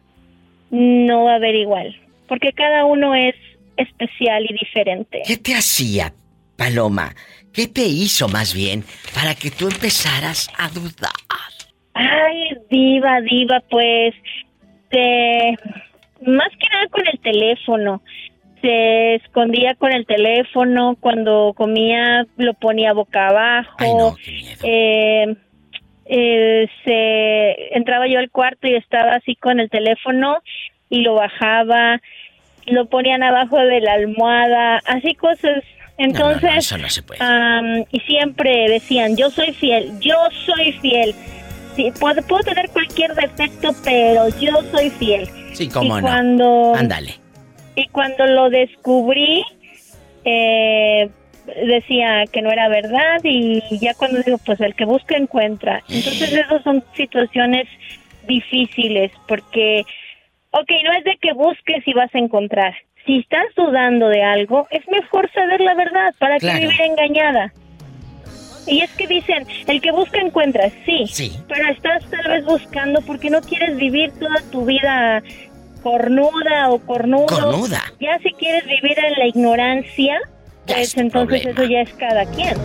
no va a haber igual, porque cada uno es especial y diferente. ¿Qué te hacía, Paloma? ¿Qué te hizo más bien para que tú empezaras a dudar? Ay, diva, diva, pues, se- más que nada con el teléfono. Se escondía con el teléfono, cuando comía lo ponía boca abajo. Eh, eh, se entraba yo al cuarto y estaba así con el teléfono y lo bajaba, lo ponían abajo de la almohada, así cosas. Entonces, no, eso no se puede. am, y siempre decían, yo soy fiel, yo soy fiel. Sí, puedo, puedo tener cualquier defecto, pero yo soy fiel. Sí, cómo y no. Cuando, Ándale. Y cuando lo descubrí, eh, decía que no era verdad y ya cuando digo, pues el que busca encuentra. Entonces esas son situaciones difíciles porque, ok, no es de que busques y vas a encontrar. Si estás dudando de algo, es mejor saber la verdad. ¿Para qué Claro. vivir engañada? Y es que dicen, el que busca encuentra, sí, pero estás tal vez buscando porque no quieres vivir toda tu vida cornuda o cornudo. Cornuda. Ya si quieres vivir en la ignorancia, pues entonces eso ya es cada quien.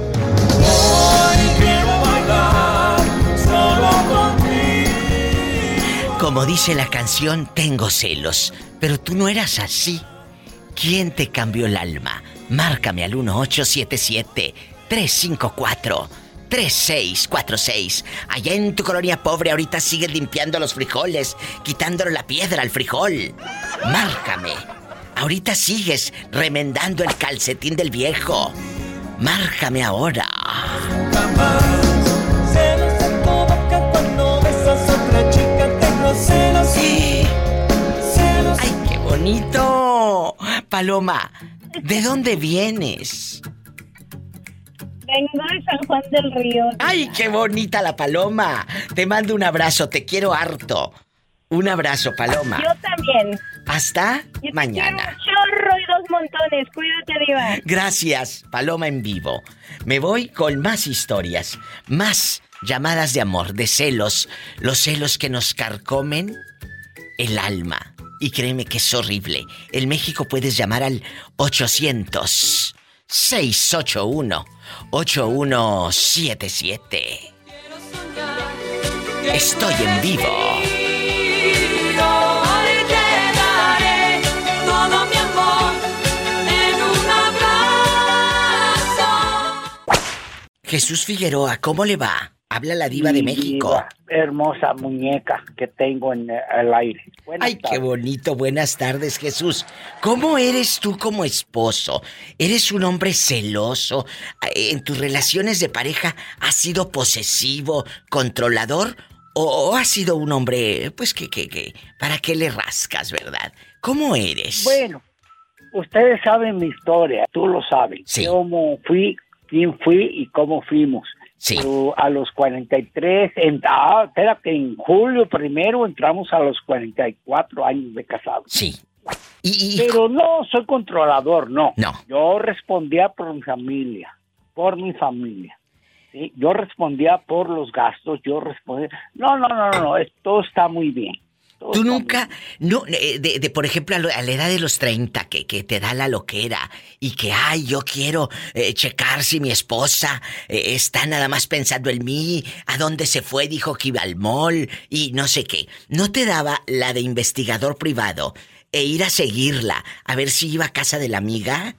Como dice la canción, tengo celos. Pero tú no eras así. ¿Quién te cambió el alma? Márcame al 1877-354-3646. Allá en tu colonia pobre ahorita sigues limpiando los frijoles, quitándole la piedra al frijol. Márcame. Ahorita sigues remendando el calcetín del viejo. Márcame ahora. Celos. ¡Ay, qué bonito! Paloma, ¿de dónde vienes? Vengo de San Juan del Río. ¡Ay, qué bonita la paloma! Te mando un abrazo, te quiero harto. Un abrazo, Paloma. Yo también. Hasta Yo te mañana. quiero un chorro y dos montones. Cuídate, Diva. Gracias, Paloma en vivo. Me voy con más historias, más llamadas de amor, de celos, los celos que nos carcomen el alma. Y créeme que es horrible. En México puedes llamar al 800 681 8177. Estoy en vivo. Jesús Figueroa, ¿cómo le va? Habla la diva de México. diva, hermosa muñeca que tengo en eh, el aire. Buenas Ay, qué tardes. bonito. Buenas tardes, Jesús. ¿Cómo eres tú como esposo? ¿Eres un hombre celoso? Eh, ¿En tus relaciones de pareja has sido posesivo, controlador? ¿O, o has sido un hombre, pues que, que, que, para qué le rascas, verdad? ¿Cómo eres? Bueno, ustedes saben mi historia, tú lo sabes. Cómo fui, quién fui y cómo fuimos. Pero a los 43, en, ah, espérate, en julio primero entramos a los 44 años de casados. Sí. Pero no soy controlador, no. No. Yo respondía por mi familia, por mi familia. ¿sí? Yo respondía por los gastos, yo respondía... No, no, no, no, no, es- todo está muy bien. Tú nunca, no, eh, de, de, por ejemplo, a, lo- a la edad de los 30, que, que te da la loquera y que, ay, yo quiero eh, checar si mi esposa eh, está nada más pensando en mí, a dónde se fue, dijo que iba al mall y no sé qué. ¿No te daba la de investigador privado e ir a seguirla, a ver si iba a casa de la amiga?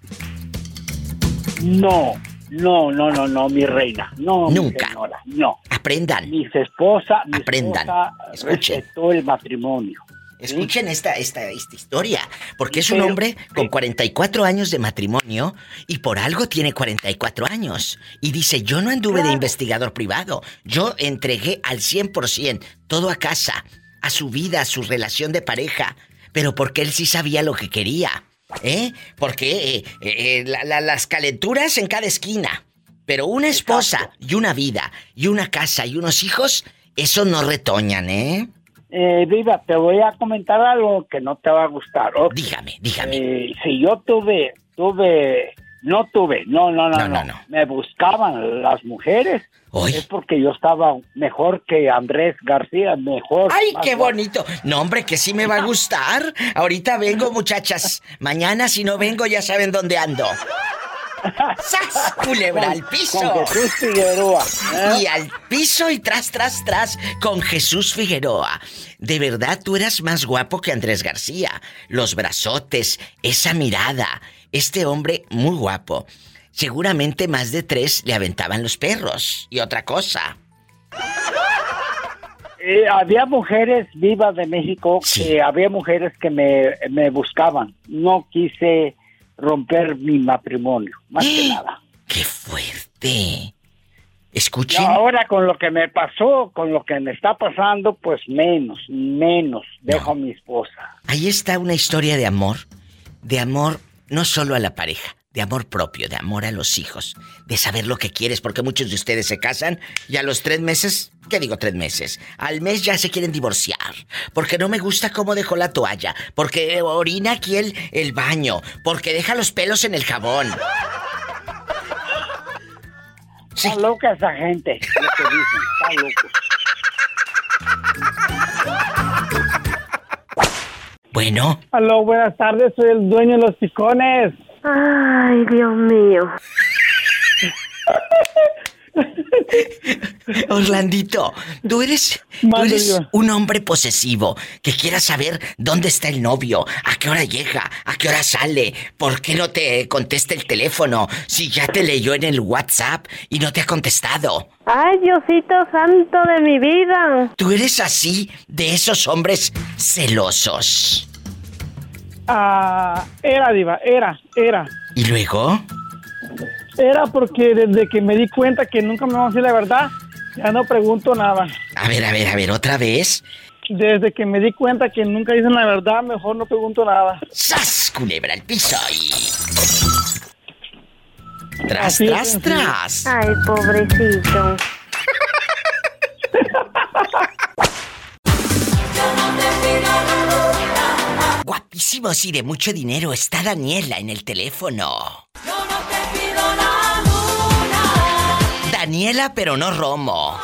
No, no, no, no, no, mi reina. No, mi Nunca. señora, no. Aprendan. Mi esposa, mi Aprendan. esposa Escuchen. respetó el matrimonio. Escuchen esta, esta, esta historia, porque es un Pero- hombre con 44 años de matrimonio y por algo tiene 44 años. Y dice, yo no anduve de investigador privado, yo entregué al 100% todo a casa, a su vida, a su relación de pareja, pero porque él sí sabía lo que quería. ¿Eh? Porque eh, eh, la- la- las calenturas en cada esquina, pero una esposa y una vida y una casa y unos hijos, eso no retoñan, ¿eh? Eh, Viva, te voy a comentar algo que no te va a gustar. Ok. Dígame, dígame. Eh, si yo tuve, tuve, no tuve, no, no, no, no, Me buscaban las mujeres. Es porque yo estaba mejor que Andrés García, mejor. ¡Ay, qué bonito! No, hombre, que sí me va a gustar. Ahorita vengo, muchachas. Mañana, si no vengo, ya saben dónde ando. ¡Sas! Culebra al piso. Con Jesús Figueroa. ¿eh? Y al piso y tras, tras, tras con Jesús Figueroa. De verdad, tú eras más guapo que Andrés García. Los brazotes, esa mirada. Este hombre muy guapo. Seguramente más de tres le aventaban los perros. Y otra cosa. Eh, había mujeres vivas de México, que había mujeres que me, me buscaban. No quise romper mi matrimonio, más que nada. ¡Qué fuerte! Escuchen. Y ahora con lo que me pasó, con lo que me está pasando, pues menos, menos dejo a mi esposa. Ahí está una historia de amor, de amor no solo a la pareja, de amor propio, de amor a los hijos, de saber lo que quieres, porque muchos de ustedes se casan y a los tres meses, ¿qué digo tres meses? Al mes ya se quieren divorciar, porque no me gusta cómo dejó la toalla, porque orina aquí el, el baño, porque deja los pelos en el jabón. Está loca esa gente, lo que dicen, está loco. Bueno. Aló, buenas tardes, soy el dueño de los picones. Ay, Dios mío. Orlandito, tú eres, tú eres un hombre posesivo que quiera saber dónde está el novio, a qué hora llega, a qué hora sale, por qué no te contesta el teléfono, si ya te leyó en el WhatsApp y no te ha contestado. Ay, Diosito santo de mi vida. Tú eres así de esos hombres celosos. Ah, era, Diva, era, era. ¿Y luego? Era porque desde que me di cuenta que nunca me van a decir la verdad, ya no pregunto nada. A ver, a ver, a ver, otra vez. Desde que me di cuenta que nunca dicen la verdad, mejor no pregunto nada. ¡Sas! Culebra al piso y... Tras, Así tras, tras. Ay, pobrecito. Guapísimos y de mucho dinero está Daniela en el teléfono. Daniela, pero no Romo.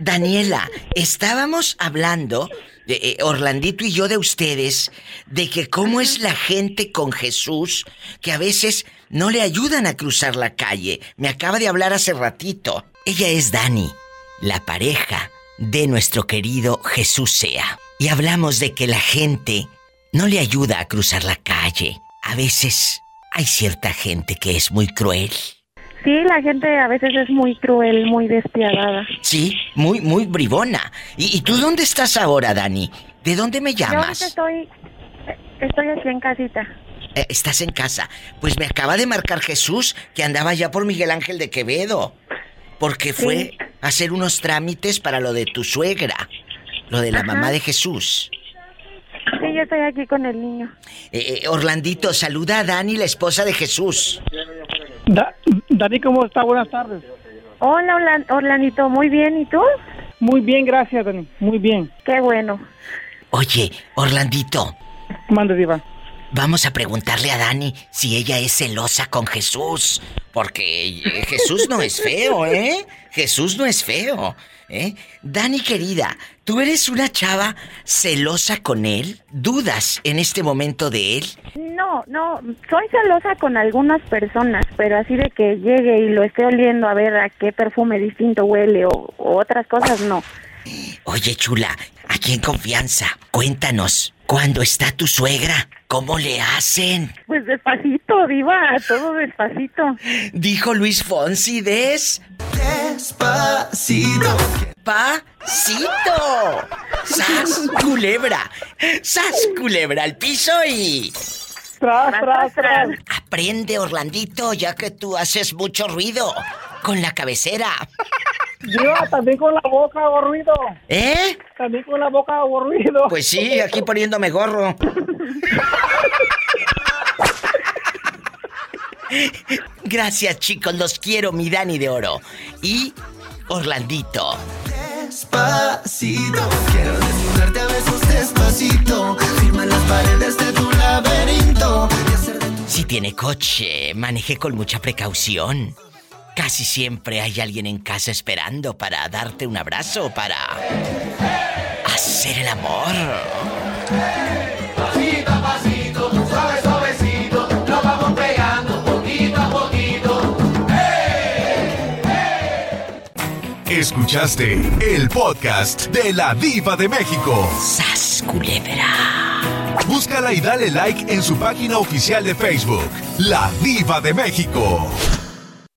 Daniela, estábamos hablando, de, eh, Orlandito y yo, de ustedes, de que cómo es la gente con Jesús, que a veces no le ayudan a cruzar la calle. Me acaba de hablar hace ratito. Ella es Dani, la pareja de nuestro querido Jesús sea. Y hablamos de que la gente no le ayuda a cruzar la calle. A veces hay cierta gente que es muy cruel. Sí, la gente a veces es muy cruel, muy despiadada. Sí, muy, muy bribona. ¿Y, y tú dónde estás ahora, Dani? ¿De dónde me Yo llamas? estoy, estoy aquí en casita. Eh, estás en casa. Pues me acaba de marcar Jesús que andaba ya por Miguel Ángel de Quevedo. Porque fue a hacer unos trámites para lo de tu suegra. Lo de la Ajá. mamá de Jesús. Sí, yo estoy aquí con el niño. Eh, eh, Orlandito, saluda a Dani, la esposa de Jesús. Da- Dani, ¿cómo está? Buenas tardes. Hola, Orlan- Orlandito, muy bien, ¿y tú? Muy bien, gracias, Dani. Muy bien. Qué bueno. Oye, Orlandito, Mande, Diva. vamos a preguntarle a Dani si ella es celosa con Jesús. Porque eh, Jesús no es feo, ¿eh? Jesús no es feo, ¿eh? Dani querida, ¿tú eres una chava celosa con él? ¿Dudas en este momento de él? No, no, soy celosa con algunas personas, pero así de que llegue y lo esté oliendo a ver a qué perfume distinto huele o, o otras cosas, no. Oye, chula, aquí en confianza, cuéntanos, ¿cuándo está tu suegra? ¿Cómo le hacen? Pues despacito, diva, todo despacito. Dijo Luis Fonsi, ¿des? Despacito. Pasito. ¡Sas, culebra! ¡Sas, culebra al piso y... Tras, tras, tras. Aprende, Orlandito, ya que tú haces mucho ruido con la cabecera. Diva, también con la boca hago ruido. ¿Eh? También con la boca hago ruido. Pues sí, aquí poniéndome gorro. Gracias, chicos, los quiero, mi Dani de Oro. Y Orlandito. Despacito, quiero desnudarte a besos despacito. Firma las paredes de tu laberinto. y hacer de Si tiene coche, maneje con mucha precaución. Casi siempre hay alguien en casa esperando para darte un abrazo, o para hacer el amor. Pasito a pasito, suave suavecito, nos vamos pegando poquito a poquito. Escuchaste el podcast de la Diva de México. ¡Sas, culebra! Búscala y dale like en su página oficial de Facebook, La Diva de México.